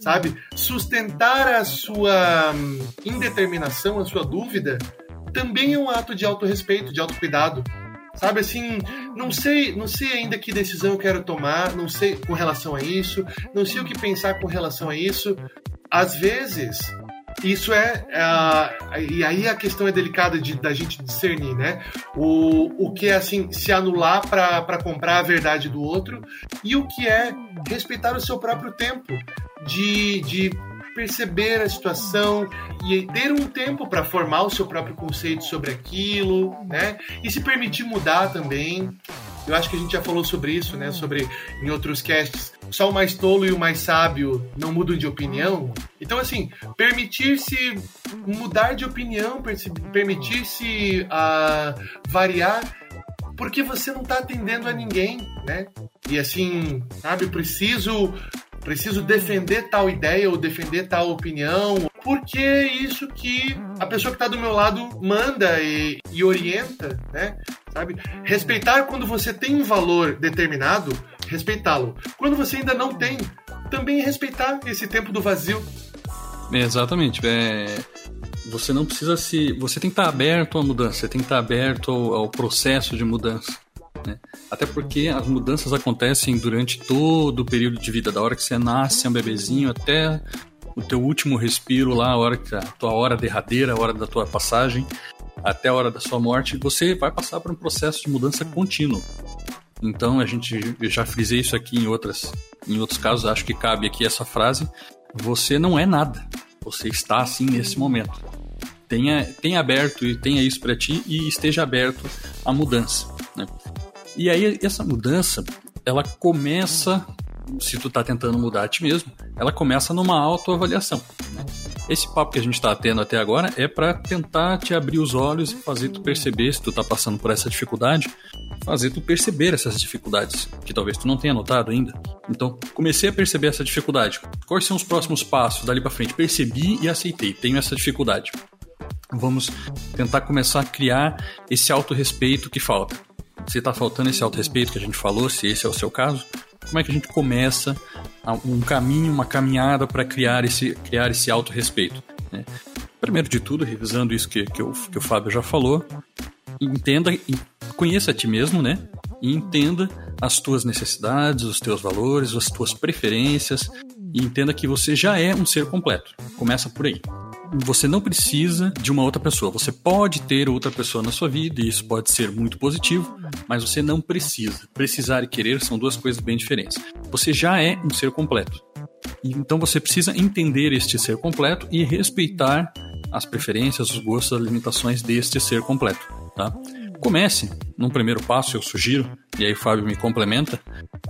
sabe? Sustentar a sua hum, indeterminação, a sua dúvida, também é um ato de autorrespeito, de autocuidado. Sabe assim, não sei, não sei ainda que decisão eu quero tomar, não sei com relação a isso, não sei o que pensar com relação a isso. Às vezes, isso é. Uh, e aí a questão é delicada de, da gente discernir, né? O, o que é, assim, se anular para comprar a verdade do outro e o que é respeitar o seu próprio tempo de, de perceber a situação e ter um tempo para formar o seu próprio conceito sobre aquilo, né? E se permitir mudar também. Eu acho que a gente já falou sobre isso, né? Sobre em outros casts. Só o mais tolo e o mais sábio não mudam de opinião. Então, assim, permitir-se mudar de opinião, permitir-se uh, variar, porque você não está atendendo a ninguém, né? E assim, sabe, preciso preciso defender tal ideia ou defender tal opinião, porque é isso que a pessoa que está do meu lado manda e, e orienta, né? Sabe? Respeitar quando você tem um valor determinado, respeitá-lo. Quando você ainda não tem, também respeitar esse tempo do vazio. exatamente. É, você não precisa se. Você tem que estar aberto à mudança, você tem que estar aberto ao, ao processo de mudança. Né? Até porque as mudanças acontecem durante todo o período de vida, da hora que você nasce, é um bebezinho, até o teu último respiro lá, a hora que a tua hora derradeira, a hora da tua passagem, até a hora da sua morte, você vai passar por um processo de mudança contínuo. Então a gente eu já frisei isso aqui em outras em outros casos, acho que cabe aqui essa frase: você não é nada. Você está assim nesse momento. Tenha, tenha aberto e tenha isso para ti e esteja aberto à mudança. Né? E aí essa mudança, ela começa, se tu tá tentando mudar a ti mesmo, ela começa numa autoavaliação. Né? Esse papo que a gente está tendo até agora é para tentar te abrir os olhos e fazer tu perceber se tu tá passando por essa dificuldade, fazer tu perceber essas dificuldades que talvez tu não tenha notado ainda. Então, comecei a perceber essa dificuldade. Quais são os próximos passos dali para frente? Percebi e aceitei, tenho essa dificuldade. Vamos tentar começar a criar esse autorrespeito que falta se está faltando esse auto-respeito que a gente falou, se esse é o seu caso, como é que a gente começa um caminho, uma caminhada para criar esse, criar esse auto-respeito? Né? Primeiro de tudo, revisando isso que, que, que o Fábio já falou, entenda, conheça a ti mesmo, né? E entenda as tuas necessidades, os teus valores, as tuas preferências, e entenda que você já é um ser completo. Começa por aí você não precisa de uma outra pessoa. Você pode ter outra pessoa na sua vida e isso pode ser muito positivo, mas você não precisa. Precisar e querer são duas coisas bem diferentes. Você já é um ser completo. Então você precisa entender este ser completo e respeitar as preferências, os gostos, as limitações deste ser completo, tá? Comece, num primeiro passo, eu sugiro, e aí o Fábio me complementa,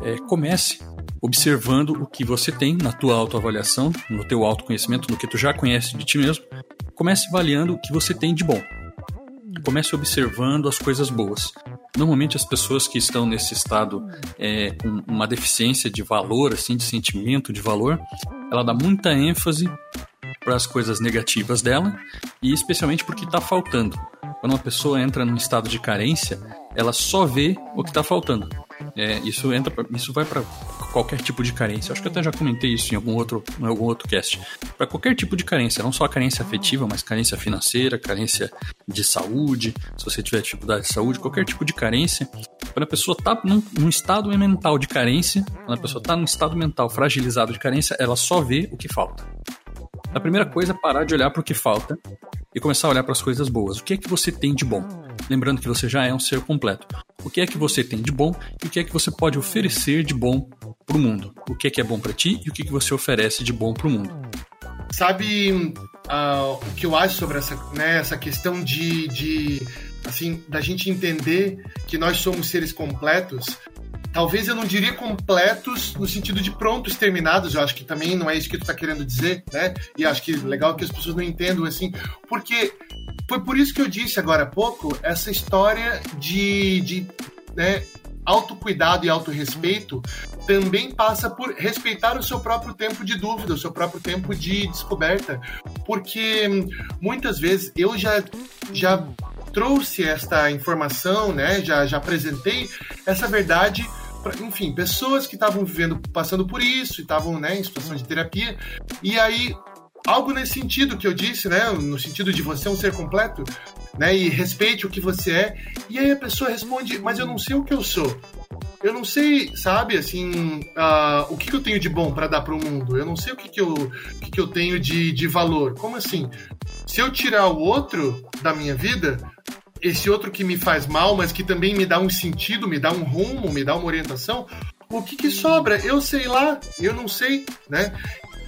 é, comece observando o que você tem na tua autoavaliação, no teu autoconhecimento, no que tu já conhece de ti mesmo. Comece avaliando o que você tem de bom. Comece observando as coisas boas. Normalmente as pessoas que estão nesse estado é, com uma deficiência de valor, assim, de sentimento de valor, ela dá muita ênfase para as coisas negativas dela e especialmente porque está faltando. Quando uma pessoa entra num estado de carência, ela só vê o que está faltando. É, isso entra, isso vai para qualquer tipo de carência. Acho que eu até já comentei isso em algum outro, em algum outro cast. Para qualquer tipo de carência, não só a carência afetiva, mas carência financeira, carência de saúde, se você tiver dificuldade de saúde, qualquer tipo de carência. Quando a pessoa está num, num, estado mental de carência, quando a pessoa está num estado mental fragilizado de carência, ela só vê o que falta. A primeira coisa é parar de olhar para o que falta e começar a olhar para as coisas boas. O que é que você tem de bom? Lembrando que você já é um ser completo. O que é que você tem de bom e o que é que você pode oferecer de bom para o mundo? O que é que é bom para ti e o que, é que você oferece de bom para o mundo? Sabe uh, o que eu acho sobre essa, né, essa questão de, de assim da gente entender que nós somos seres completos talvez eu não diria completos no sentido de prontos, terminados, eu acho que também não é isso que tu está querendo dizer, né? E acho que legal que as pessoas não entendam assim, porque foi por isso que eu disse agora há pouco essa história de, de né, autocuidado e autorrespeito também passa por respeitar o seu próprio tempo de dúvida, o seu próprio tempo de descoberta, porque muitas vezes eu já já trouxe esta informação, né? Já já apresentei essa verdade enfim, pessoas que estavam vivendo, passando por isso, estavam né, em situação de terapia, e aí algo nesse sentido que eu disse, né? No sentido de você é um ser completo, né? E respeite o que você é. E aí a pessoa responde, mas eu não sei o que eu sou. Eu não sei, sabe, assim, uh, o que, que, eu tenho de bom para dar para o mundo. Eu não sei o que, que, eu, o que, que eu tenho de, de valor. Como assim? Se eu tirar o outro da minha vida, esse outro que me faz mal, mas que também me dá um sentido, me dá um rumo, me dá uma orientação, o que, que sobra? Eu sei lá, eu não sei, né?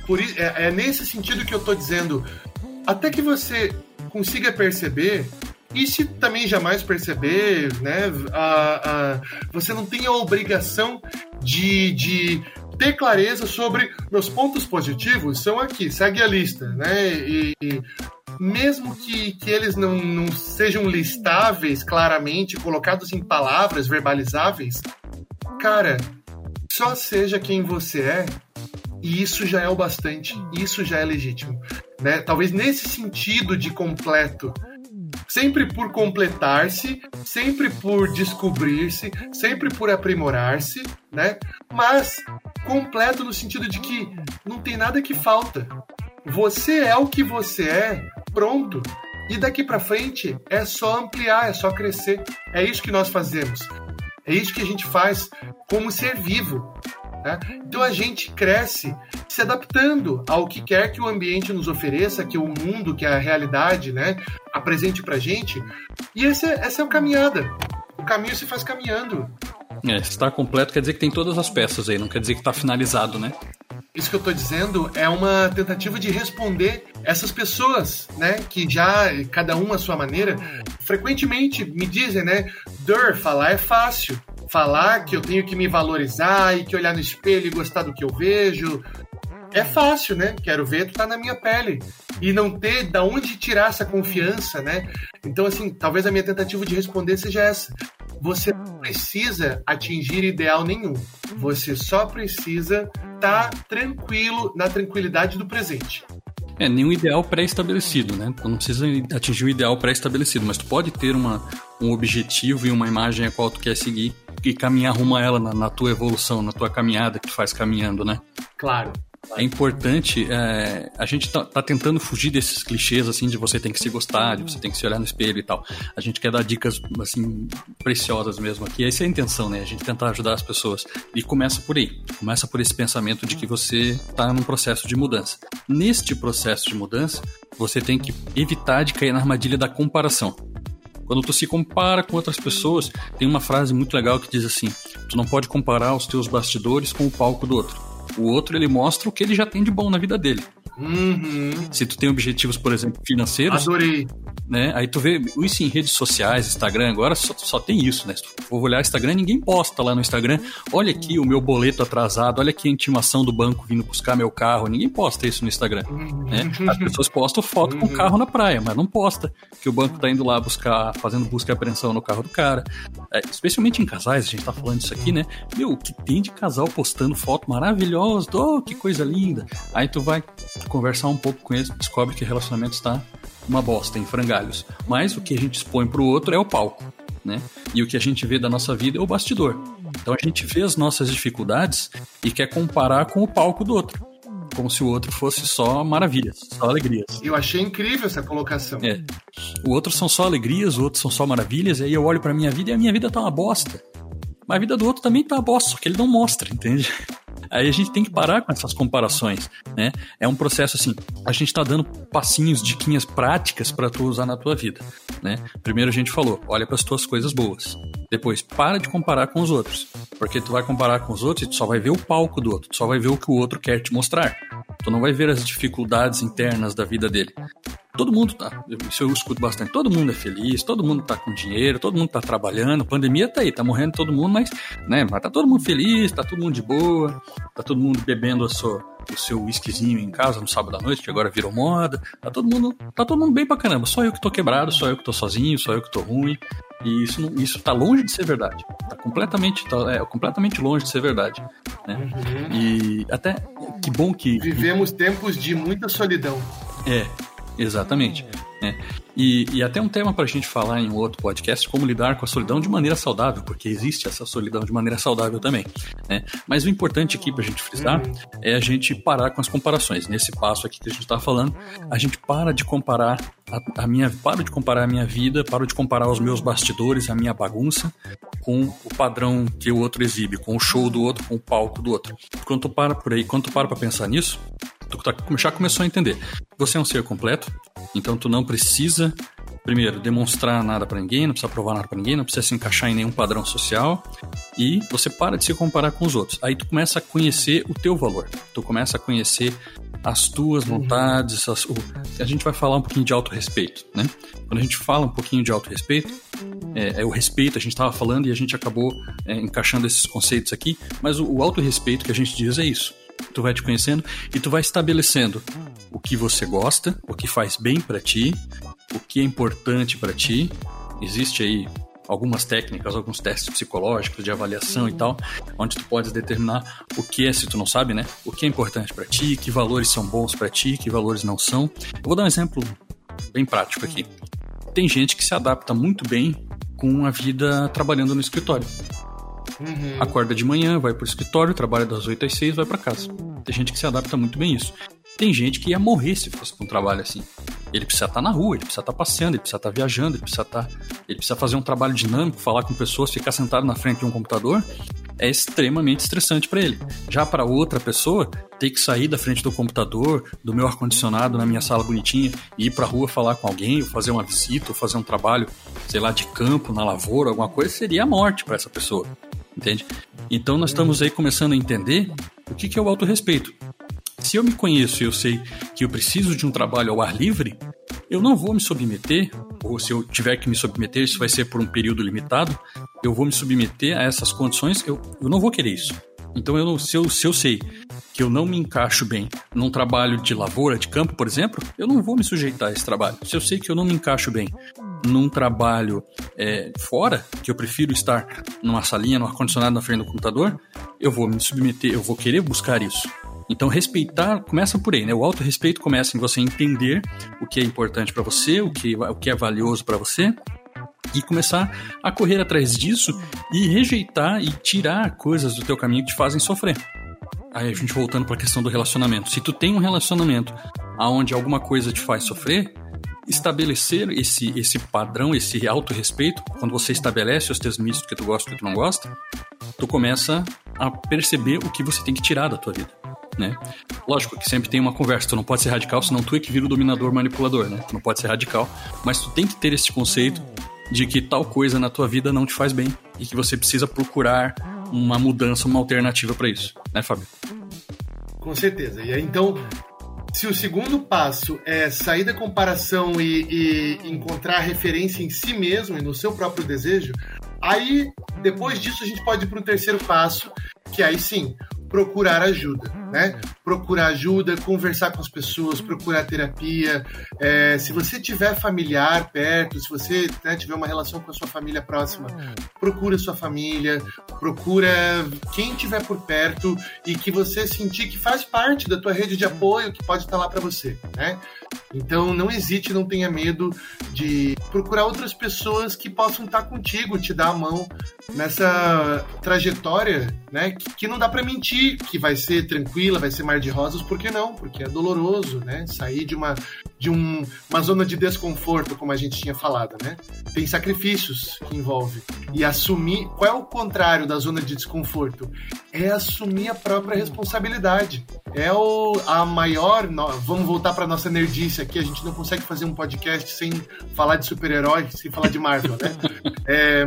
Por, é, é nesse sentido que eu estou dizendo. Até que você consiga perceber e se também jamais perceber, né, a, a, você não tem a obrigação de, de ter clareza sobre meus pontos positivos são aqui, segue a lista, né? E, e mesmo que, que eles não, não sejam listáveis claramente, colocados em palavras verbalizáveis, cara, só seja quem você é e isso já é o bastante, isso já é legítimo. Né? Talvez nesse sentido de completo, sempre por completar-se, sempre por descobrir-se, sempre por aprimorar-se, né? Mas completo no sentido de que não tem nada que falta. Você é o que você é, pronto. E daqui para frente é só ampliar, é só crescer. É isso que nós fazemos. É isso que a gente faz como ser vivo. Né? Então a gente cresce se adaptando ao que quer que o ambiente nos ofereça, que o mundo, que a realidade né, apresente para gente. E esse, é, essa é a caminhada. O caminho se faz caminhando. É, está completo quer dizer que tem todas as peças aí, não quer dizer que está finalizado, né? Isso que eu estou dizendo é uma tentativa de responder essas pessoas, né, que já, cada um à sua maneira, frequentemente me dizem, né, Dur, falar é fácil falar que eu tenho que me valorizar e que olhar no espelho e gostar do que eu vejo. É fácil, né? Quero ver, tu tá na minha pele. E não ter da onde tirar essa confiança, né? Então, assim, talvez a minha tentativa de responder seja essa. Você não precisa atingir ideal nenhum. Você só precisa estar tá tranquilo na tranquilidade do presente. É, nenhum ideal pré-estabelecido, né? Tu não precisa atingir o ideal pré-estabelecido, mas tu pode ter uma, um objetivo e uma imagem a qual tu quer seguir e caminhar rumo a ela na, na tua evolução, na tua caminhada que tu faz caminhando, né? Claro. É importante, é, a gente tá, tá, tentando fugir desses clichês, assim, de você tem que se gostar, de você tem que se olhar no espelho e tal. A gente quer dar dicas, assim, preciosas mesmo aqui. Essa é a intenção, né? A gente tentar ajudar as pessoas. E começa por aí. Começa por esse pensamento de que você tá num processo de mudança. Neste processo de mudança, você tem que evitar de cair na armadilha da comparação. Quando tu se compara com outras pessoas, tem uma frase muito legal que diz assim: tu não pode comparar os teus bastidores com o palco do outro. O outro ele mostra o que ele já tem de bom na vida dele. Uhum. Se tu tem objetivos, por exemplo, financeiros. Adorei. Né? Aí tu vê isso em redes sociais, Instagram, agora só, só tem isso, né? Se tu for olhar Instagram, ninguém posta lá no Instagram. Olha aqui o meu boleto atrasado, olha aqui a intimação do banco vindo buscar meu carro. Ninguém posta isso no Instagram. Né? As pessoas postam foto com o carro na praia, mas não posta que o banco tá indo lá buscar, fazendo busca e apreensão no carro do cara. É, especialmente em casais, a gente tá falando disso aqui, né? Meu, o que tem de casal postando foto maravilhosa, oh, que coisa linda. Aí tu vai conversar um pouco com eles, descobre que o relacionamento está uma bosta, em frangalhos. Mas o que a gente expõe para o outro é o palco, né? E o que a gente vê da nossa vida é o bastidor. Então a gente vê as nossas dificuldades e quer comparar com o palco do outro. Como se o outro fosse só maravilhas, só alegrias. Eu achei incrível essa colocação. É. O outro são só alegrias, o outro são só maravilhas, e aí eu olho para minha vida e a minha vida tá uma bosta. Mas a vida do outro também tá uma bosta, só que ele não mostra, entende? Aí a gente tem que parar com essas comparações, né? É um processo assim, a gente está dando passinhos, diquinhas práticas para tu usar na tua vida, né? Primeiro a gente falou, olha para as tuas coisas boas. Depois, para de comparar com os outros, porque tu vai comparar com os outros e tu só vai ver o palco do outro, tu só vai ver o que o outro quer te mostrar. Tu não vai ver as dificuldades internas da vida dele. Todo mundo tá, isso eu escuto bastante, todo mundo é feliz, todo mundo tá com dinheiro, todo mundo tá trabalhando, a pandemia tá aí, tá morrendo todo mundo, mas, né, mas tá todo mundo feliz, tá todo mundo de boa, tá todo mundo bebendo a sua, o seu whiskyzinho em casa no sábado à noite, que agora virou moda, tá todo mundo, tá todo mundo bem pra caramba, só eu que tô quebrado, só eu que tô sozinho, só eu que tô ruim, e isso, não, isso tá longe de ser verdade, tá completamente, tá, é, completamente longe de ser verdade, né, uhum. e até, que bom que... Vivemos tempos de muita solidão. É, Exatamente. Né? E, e até um tema para a gente falar em outro podcast, como lidar com a solidão de maneira saudável, porque existe essa solidão de maneira saudável também. Né? Mas o importante aqui para a gente frisar é a gente parar com as comparações. Nesse passo aqui que a gente está falando, a gente para de comparar a, a, minha, paro de comparar a minha vida, paro de comparar os meus bastidores, a minha bagunça, com o padrão que o outro exibe, com o show do outro, com o palco do outro. Quando tu para por aí, quando tu para para pensar nisso, tu tá, já começou a entender. Você é um ser completo, então tu não precisa, primeiro, demonstrar nada para ninguém, não precisa provar nada para ninguém, não precisa se encaixar em nenhum padrão social e você para de se comparar com os outros. Aí tu começa a conhecer o teu valor, tu começa a conhecer as tuas vontades, as, o, a gente vai falar um pouquinho de autorrespeito, né? Quando a gente fala um pouquinho de autorrespeito, é, é o respeito, a gente estava falando e a gente acabou é, encaixando esses conceitos aqui, mas o, o autorrespeito que a gente diz é isso tu vai te conhecendo e tu vai estabelecendo o que você gosta, o que faz bem para ti, o que é importante para ti. Existe aí algumas técnicas, alguns testes psicológicos de avaliação e tal, onde tu podes determinar o que é, se tu não sabe, né? O que é importante para ti, que valores são bons para ti, que valores não são. Eu vou dar um exemplo bem prático aqui. Tem gente que se adapta muito bem com a vida trabalhando no escritório. Uhum. Acorda de manhã, vai pro escritório, trabalha das 8 às 6, vai para casa. Tem gente que se adapta muito bem a isso. Tem gente que ia morrer se fosse pra um trabalho assim. Ele precisa estar tá na rua, ele precisa estar tá passeando, ele precisa estar tá viajando, ele precisa estar. Ele precisa fazer um trabalho dinâmico, falar com pessoas, ficar sentado na frente de um computador. É extremamente estressante para ele. Já para outra pessoa, ter que sair da frente do computador, do meu ar-condicionado na minha sala bonitinha, e ir pra rua falar com alguém, ou fazer uma visita, ou fazer um trabalho, sei lá, de campo, na lavoura, alguma coisa, seria a morte para essa pessoa entende? Então nós estamos aí começando a entender o que, que é o autorrespeito. Se eu me conheço e eu sei que eu preciso de um trabalho ao ar livre, eu não vou me submeter, ou se eu tiver que me submeter, isso vai ser por um período limitado, eu vou me submeter a essas condições, eu, eu não vou querer isso. Então, eu, se, eu, se eu sei que eu não me encaixo bem num trabalho de lavoura, de campo, por exemplo, eu não vou me sujeitar a esse trabalho. Se eu sei que eu não me encaixo bem num trabalho é, fora, que eu prefiro estar numa salinha, no ar-condicionado na frente do computador, eu vou me submeter, eu vou querer buscar isso. Então, respeitar começa por aí, né? O autorrespeito começa em você entender o que é importante para você, o que, o que é valioso para você, e começar a correr atrás disso e rejeitar e tirar coisas do teu caminho que te fazem sofrer. Aí a gente voltando para a questão do relacionamento. Se tu tem um relacionamento aonde alguma coisa te faz sofrer, estabelecer esse, esse padrão, esse autorrespeito, quando você estabelece os teus limites do que tu gosta e do que tu não gosta, tu começa a perceber o que você tem que tirar da tua vida. Né? Lógico que sempre tem uma conversa, tu não pode ser radical, senão tu é que vira o dominador manipulador, né? Tu não pode ser radical, mas tu tem que ter esse conceito de que tal coisa na tua vida não te faz bem e que você precisa procurar uma mudança, uma alternativa para isso, né, Fábio? Com certeza. E aí, então, se o segundo passo é sair da comparação e, e encontrar referência em si mesmo e no seu próprio desejo, aí depois disso a gente pode ir para o terceiro passo, que aí sim, procurar ajuda, né? Procurar ajuda, conversar com as pessoas, procurar terapia. É, se você tiver familiar perto, se você né, tiver uma relação com a sua família próxima, procura sua família, procura quem tiver por perto e que você sentir que faz parte da tua rede de apoio que pode estar lá para você, né? Então não hesite, não tenha medo de procurar outras pessoas que possam estar contigo, te dar a mão nessa trajetória, né? Que, que não dá para mentir, que vai ser tranquila, vai ser mar de rosas, por que não? Porque é doloroso, né? Sair de uma de um, uma zona de desconforto, como a gente tinha falado, né? Tem sacrifícios que envolve e assumir. Qual é o contrário da zona de desconforto? É assumir a própria responsabilidade. É o, a maior. Vamos voltar para nossa nerdice aqui. A gente não consegue fazer um podcast sem falar de super-herói, sem falar de Marvel, né? (laughs) É,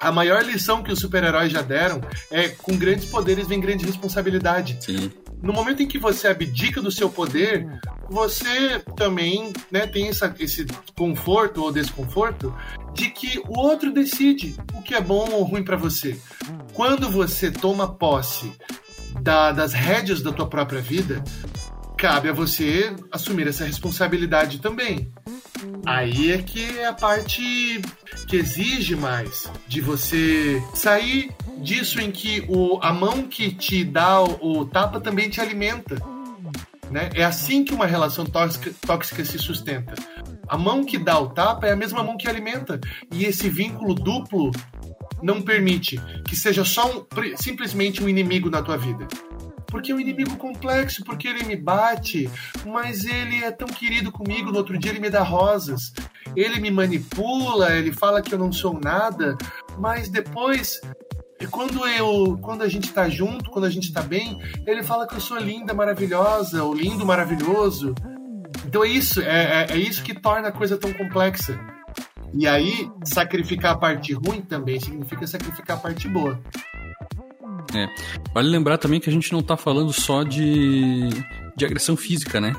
a maior lição que os super-heróis já deram é com grandes poderes vem grande responsabilidade. Sim. No momento em que você abdica do seu poder, você também né, tem essa, esse conforto ou desconforto de que o outro decide o que é bom ou ruim para você. Quando você toma posse da, das rédeas da tua própria vida, cabe a você assumir essa responsabilidade também. Aí é que é a parte que exige mais de você sair disso em que o, a mão que te dá o, o tapa também te alimenta. Né? É assim que uma relação tóxica, tóxica se sustenta. A mão que dá o tapa é a mesma mão que alimenta. E esse vínculo duplo não permite que seja só um, simplesmente um inimigo na tua vida. Porque é um inimigo complexo, porque ele me bate, mas ele é tão querido comigo, no outro dia ele me dá rosas. Ele me manipula, ele fala que eu não sou nada, mas depois quando eu, quando a gente tá junto, quando a gente tá bem, ele fala que eu sou linda, maravilhosa, ou lindo, maravilhoso. Então é isso, é, é, é isso que torna a coisa tão complexa. E aí, sacrificar a parte ruim também significa sacrificar a parte boa. É. Vale lembrar também que a gente não está falando só de, de agressão física, né?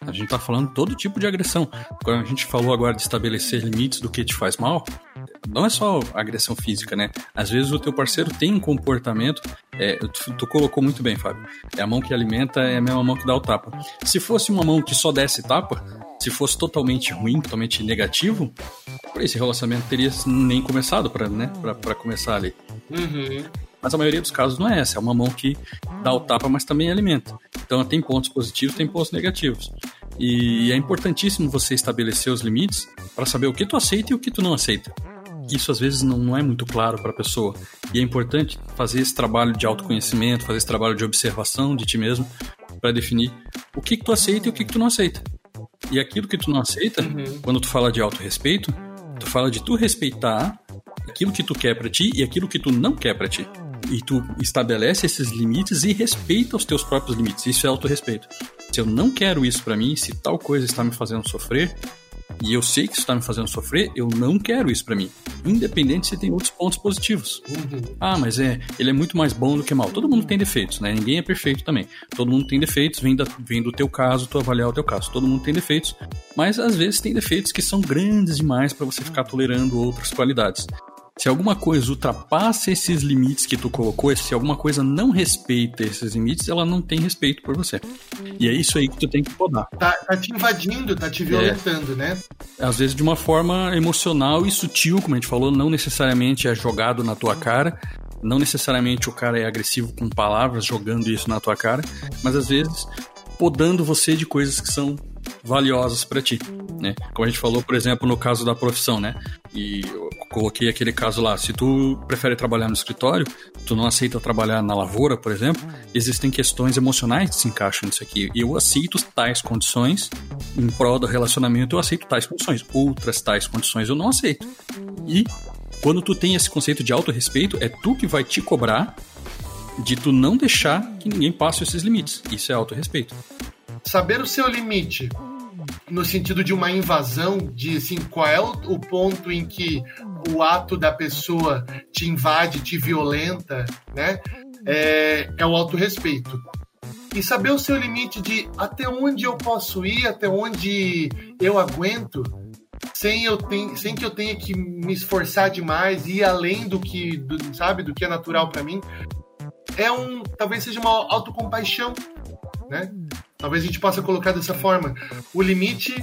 A gente está falando todo tipo de agressão. Quando a gente falou agora de estabelecer limites do que te faz mal, não é só agressão física, né? Às vezes o teu parceiro tem um comportamento. É, tu, tu, colocou muito bem, Fábio. É a mão que alimenta, é a mesma mão que dá o tapa. Se fosse uma mão que só desse tapa, se fosse totalmente ruim, totalmente negativo, esse relacionamento teria nem começado para né, pra, começar ali. Uhum. Mas a maioria dos casos não é essa, é uma mão que dá o tapa, mas também alimenta. Então tem pontos positivos, tem pontos negativos. E é importantíssimo você estabelecer os limites para saber o que tu aceita e o que tu não aceita. Isso às vezes não, não é muito claro para a pessoa. E é importante fazer esse trabalho de autoconhecimento, fazer esse trabalho de observação de ti mesmo para definir o que, que tu aceita e o que, que tu não aceita. E aquilo que tu não aceita, uhum. quando tu fala de autorrespeito, tu fala de tu respeitar aquilo que tu quer para ti e aquilo que tu não quer para ti e tu estabelece esses limites e respeita os teus próprios limites. Isso é autorrespeito. Se eu não quero isso para mim, se tal coisa está me fazendo sofrer, e eu sei que isso está me fazendo sofrer, eu não quero isso para mim. Independente se tem outros pontos positivos. Uhum. Ah, mas é, ele é muito mais bom do que mal. Todo mundo tem defeitos, né? Ninguém é perfeito também. Todo mundo tem defeitos, vem, da, vem do teu caso, tu avaliar o teu caso. Todo mundo tem defeitos, mas às vezes tem defeitos que são grandes demais para você ficar tolerando outras qualidades. Se alguma coisa ultrapassa esses limites que tu colocou, se alguma coisa não respeita esses limites, ela não tem respeito por você. E é isso aí que tu tem que podar. Tá, tá te invadindo, tá te violentando, é. né? Às vezes de uma forma emocional e sutil, como a gente falou, não necessariamente é jogado na tua cara, não necessariamente o cara é agressivo com palavras, jogando isso na tua cara, mas às vezes podando você de coisas que são valiosas para ti, né? Como a gente falou, por exemplo, no caso da profissão, né? E coloquei aquele caso lá, se tu prefere trabalhar no escritório, tu não aceita trabalhar na lavoura, por exemplo, existem questões emocionais que se encaixam nisso aqui. Eu aceito tais condições em prol do relacionamento, eu aceito tais condições. Outras tais condições eu não aceito. E quando tu tem esse conceito de autorrespeito, é tu que vai te cobrar de tu não deixar que ninguém passe esses limites. Isso é autorrespeito saber o seu limite no sentido de uma invasão, de assim, qual é o, o, ponto em que o ato da pessoa te invade, te violenta, né? É, é o autorrespeito. E saber o seu limite de até onde eu posso ir, até onde eu aguento, sem, eu ten, sem que eu tenha que me esforçar demais e ir além do que, do, sabe, do que é natural para mim, é um, talvez seja uma autocompaixão, né? Talvez a gente possa colocar dessa forma. O limite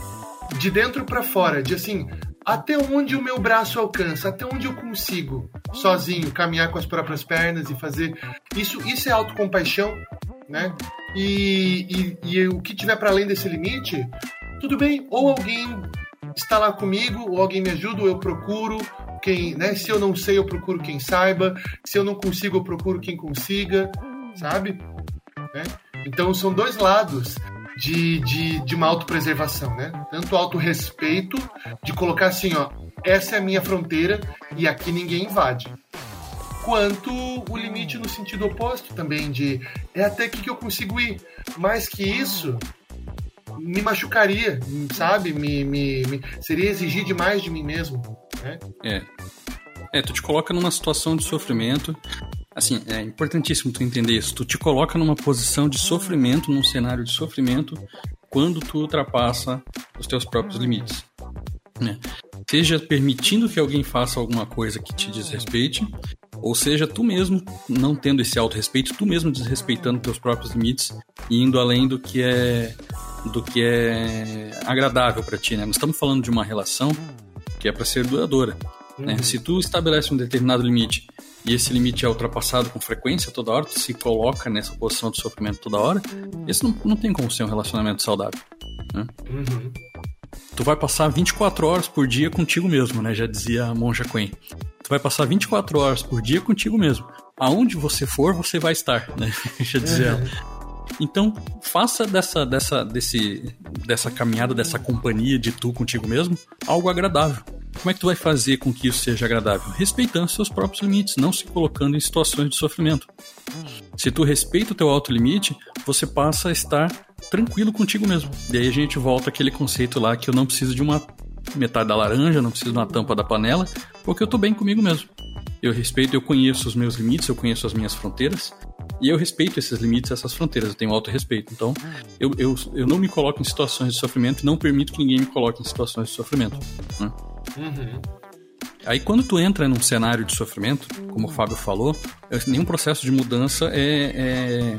de dentro para fora, de assim, até onde o meu braço alcança, até onde eu consigo sozinho caminhar com as próprias pernas e fazer isso, isso é autocompaixão, né? E, e, e o que tiver para além desse limite, tudo bem. Ou alguém está lá comigo, ou alguém me ajuda, ou eu procuro quem, né? Se eu não sei, eu procuro quem saiba. Se eu não consigo, eu procuro quem consiga, sabe? Né? Então são dois lados de, de, de uma autopreservação, né? Tanto autorrespeito, de colocar assim, ó, essa é a minha fronteira e aqui ninguém invade. Quanto o limite no sentido oposto também, de é até aqui que eu consigo ir. Mais que isso, me machucaria, sabe? Me, me, me, seria exigir demais de mim mesmo. Né? É. É, tu te coloca numa situação de sofrimento Assim, é importantíssimo tu entender isso. Tu te coloca numa posição de sofrimento, num cenário de sofrimento, quando tu ultrapassa os teus próprios limites. Né? Seja permitindo que alguém faça alguma coisa que te desrespeite, ou seja, tu mesmo não tendo esse autorrespeito, tu mesmo desrespeitando teus próprios limites e indo além do que é do que é agradável para ti, né? Nós estamos falando de uma relação que é para ser duradoura. Né? Uhum. Se tu estabelece um determinado limite e esse limite é ultrapassado com frequência toda hora, tu se coloca nessa posição de sofrimento toda hora, esse não, não tem como ser um relacionamento saudável. Né? Uhum. tu vai passar 24 horas por dia contigo mesmo, né? Já dizia a Monja Quen. Tu vai passar 24 horas por dia contigo mesmo. Aonde você for, você vai estar, né? (laughs) Já dizia ela. Então, faça dessa, dessa, desse, dessa caminhada, dessa companhia de tu contigo mesmo, algo agradável. Como é que tu vai fazer com que isso seja agradável? Respeitando seus próprios limites, não se colocando em situações de sofrimento. Se tu respeita o teu alto limite, você passa a estar tranquilo contigo mesmo. E aí a gente volta àquele conceito lá que eu não preciso de uma metade da laranja, não preciso de uma tampa da panela, porque eu tô bem comigo mesmo. Eu respeito, eu conheço os meus limites, eu conheço as minhas fronteiras, e eu respeito esses limites, essas fronteiras, eu tenho auto respeito. Então, eu, eu, eu não me coloco em situações de sofrimento e não permito que ninguém me coloque em situações de sofrimento. Né? Uhum. Aí quando tu entra num cenário de sofrimento, como o Fábio falou, nenhum processo de mudança é, é,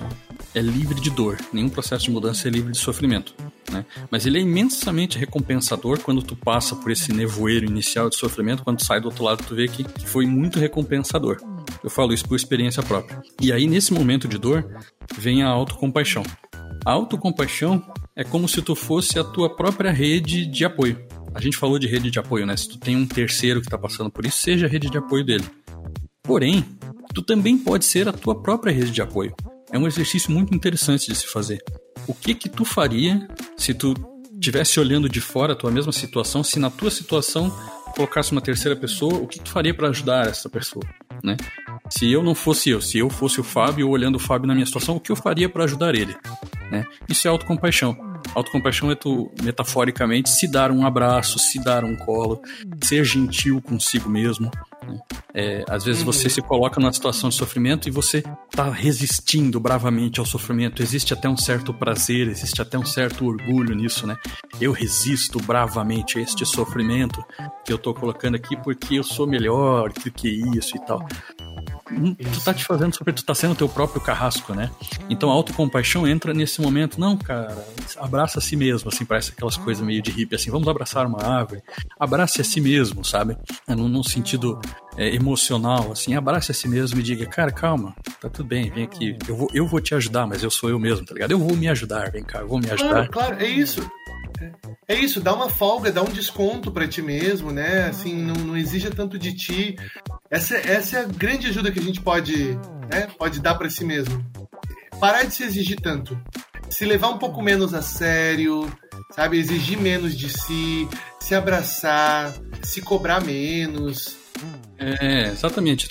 é livre de dor, nenhum processo de mudança é livre de sofrimento. Né? Mas ele é imensamente recompensador quando tu passa por esse nevoeiro inicial de sofrimento, quando tu sai do outro lado tu vê que foi muito recompensador. Eu falo isso por experiência própria. E aí nesse momento de dor vem a autocompaixão. A autocompaixão é como se tu fosse a tua própria rede de apoio. A gente falou de rede de apoio, né? Se tu tem um terceiro que está passando por isso, seja a rede de apoio dele. Porém, tu também pode ser a tua própria rede de apoio. É um exercício muito interessante de se fazer. O que que tu faria se tu estivesse olhando de fora a tua mesma situação, se na tua situação colocasse uma terceira pessoa, o que tu faria para ajudar essa pessoa, né? Se eu não fosse eu, se eu fosse o Fábio olhando o Fábio na minha situação, o que eu faria para ajudar ele? Né? Isso é autocompaixão. Autocompaixão é tu, metaforicamente, se dar um abraço, se dar um colo, ser gentil consigo mesmo. Né? É, às vezes uhum. você se coloca numa situação de sofrimento e você está resistindo bravamente ao sofrimento. Existe até um certo prazer, existe até um certo orgulho nisso, né? Eu resisto bravamente a este sofrimento que eu estou colocando aqui porque eu sou melhor do que isso e tal. Hum, tu tá te fazendo tu tá sendo teu próprio carrasco, né? Então a autocompaixão entra nesse momento, não, cara, abraça a si mesmo, assim, parece aquelas coisas meio de hippie, assim, vamos abraçar uma árvore, abrace a si mesmo, sabe? É, num, num sentido é, emocional, assim, abrace a si mesmo e diga, cara, calma, tá tudo bem, vem aqui, eu vou, eu vou te ajudar, mas eu sou eu mesmo, tá ligado? Eu vou me ajudar, vem cá, eu vou me ajudar. Claro, claro, é isso. É isso, dá uma folga, dá um desconto para ti mesmo, né? Assim, não, não exija tanto de ti. Essa, essa é a grande ajuda que a gente pode, né, pode dar para si mesmo. Parar de se exigir tanto. Se levar um pouco menos a sério, sabe? Exigir menos de si, se abraçar, se cobrar menos. É, exatamente.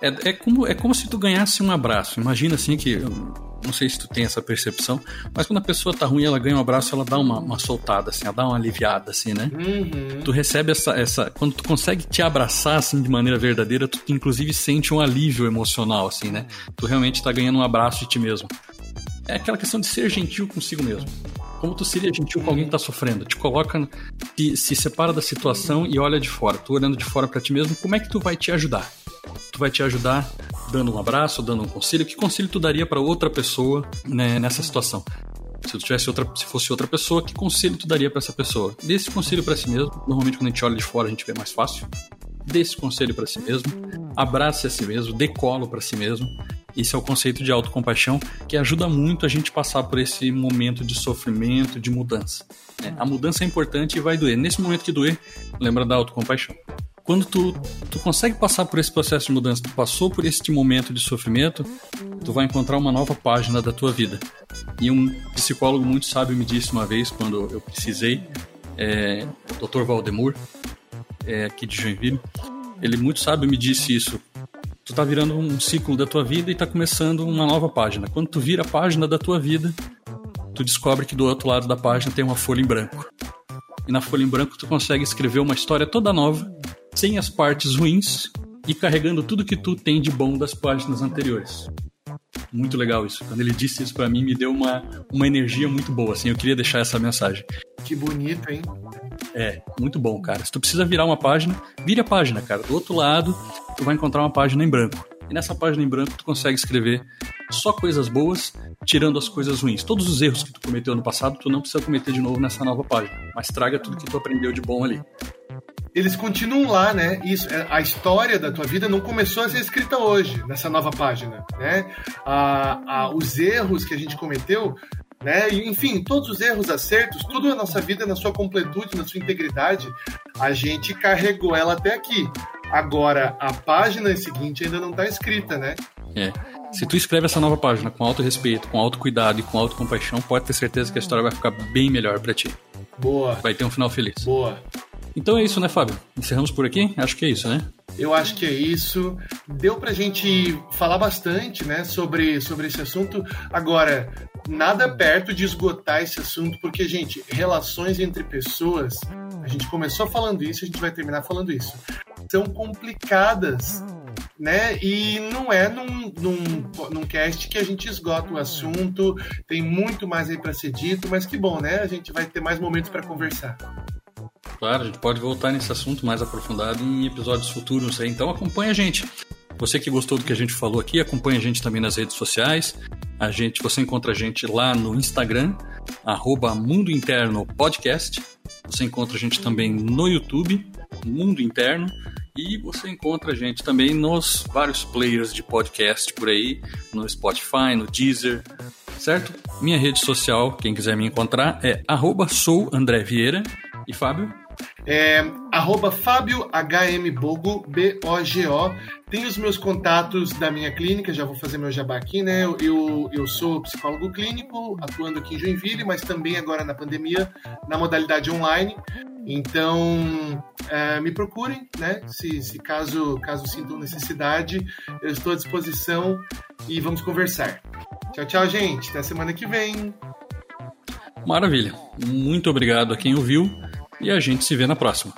É, é, como, é como se tu ganhasse um abraço. Imagina assim que não sei se tu tem essa percepção, mas quando a pessoa tá ruim, ela ganha um abraço, ela dá uma, uma soltada, assim, ela dá uma aliviada, assim, né? Uhum. Tu recebe essa, essa. Quando tu consegue te abraçar, assim, de maneira verdadeira, tu inclusive sente um alívio emocional, assim, né? Tu realmente tá ganhando um abraço de ti mesmo. É aquela questão de ser gentil consigo mesmo. Como tu seria gentil com alguém que tá sofrendo? Te coloca, te, se separa da situação e olha de fora. Tu olhando de fora para ti mesmo, como é que tu vai te ajudar? Tu vai te ajudar dando um abraço, dando um conselho. Que conselho tu daria para outra pessoa né, nessa situação? Se tivesse outra, se fosse outra pessoa, que conselho tu daria para essa pessoa? Dê esse conselho para si mesmo. Normalmente quando a gente olha de fora a gente vê mais fácil. Dê esse conselho para si mesmo. Abrace a si mesmo, dê colo para si mesmo. Esse é o conceito de autocompaixão que ajuda muito a gente passar por esse momento de sofrimento, de mudança. É, a mudança é importante e vai doer. Nesse momento que doer, lembra da autocompaixão quando tu, tu consegue passar por esse processo de mudança, tu passou por este momento de sofrimento, tu vai encontrar uma nova página da tua vida. E um psicólogo muito sábio me disse uma vez, quando eu precisei, é, o Dr. Valdemur, é, aqui de Joinville, ele muito sábio me disse isso. Tu tá virando um ciclo da tua vida e tá começando uma nova página. Quando tu vira a página da tua vida, tu descobre que do outro lado da página tem uma folha em branco. E na folha em branco tu consegue escrever uma história toda nova sem as partes ruins e carregando tudo que tu tem de bom das páginas anteriores. Muito legal isso. Quando ele disse isso para mim, me deu uma, uma energia muito boa, assim, eu queria deixar essa mensagem. Que bonito, hein? É, muito bom, cara. Se tu precisa virar uma página, vire a página, cara. Do outro lado, tu vai encontrar uma página em branco. E nessa página em branco tu consegue escrever só coisas boas, tirando as coisas ruins. Todos os erros que tu cometeu no passado, tu não precisa cometer de novo nessa nova página, mas traga tudo que tu aprendeu de bom ali eles continuam lá, né? Isso, é, a história da tua vida não começou a ser escrita hoje, nessa nova página, né? A, a, os erros que a gente cometeu né? enfim, todos os erros, acertos, tudo na nossa vida, na sua completude, na sua integridade, a gente carregou ela até aqui. Agora, a página seguinte ainda não está escrita, né? É. Se tu escreve essa nova página com alto respeito, com alto cuidado e com alto compaixão, pode ter certeza que a história vai ficar bem melhor para ti. Boa. Vai ter um final feliz. Boa. Então é isso, né, Fábio? Encerramos por aqui? Acho que é isso, né? Eu acho que é isso. Deu pra gente falar bastante, né, sobre, sobre esse assunto. Agora, nada perto de esgotar esse assunto, porque, gente, relações entre pessoas, a gente começou falando isso, a gente vai terminar falando isso. São complicadas, né? E não é num, num, num cast que a gente esgota o assunto, tem muito mais aí para ser dito, mas que bom, né? A gente vai ter mais momentos para conversar. Claro, a gente pode voltar nesse assunto mais aprofundado em episódios futuros aí. Então acompanha a gente. Você que gostou do que a gente falou aqui, acompanha a gente também nas redes sociais. A gente, você encontra a gente lá no Instagram, arroba Mundo Interno Podcast. Você encontra a gente também no YouTube, Mundo Interno. E você encontra a gente também nos vários players de podcast por aí, no Spotify, no Deezer, certo? Minha rede social, quem quiser me encontrar, é arroba sou André Vieira. E Fábio? É, arroba Fábio HM Bogo, B-O-G-O. Tem os meus contatos da minha clínica, já vou fazer meu jabá aqui, né? Eu, eu, eu sou psicólogo clínico, atuando aqui em Joinville, mas também agora na pandemia, na modalidade online. Então, é, me procurem, né? Se, se caso, caso sintam necessidade, eu estou à disposição e vamos conversar. Tchau, tchau, gente. Até semana que vem. Maravilha. Muito obrigado a quem ouviu e a gente se vê na próxima.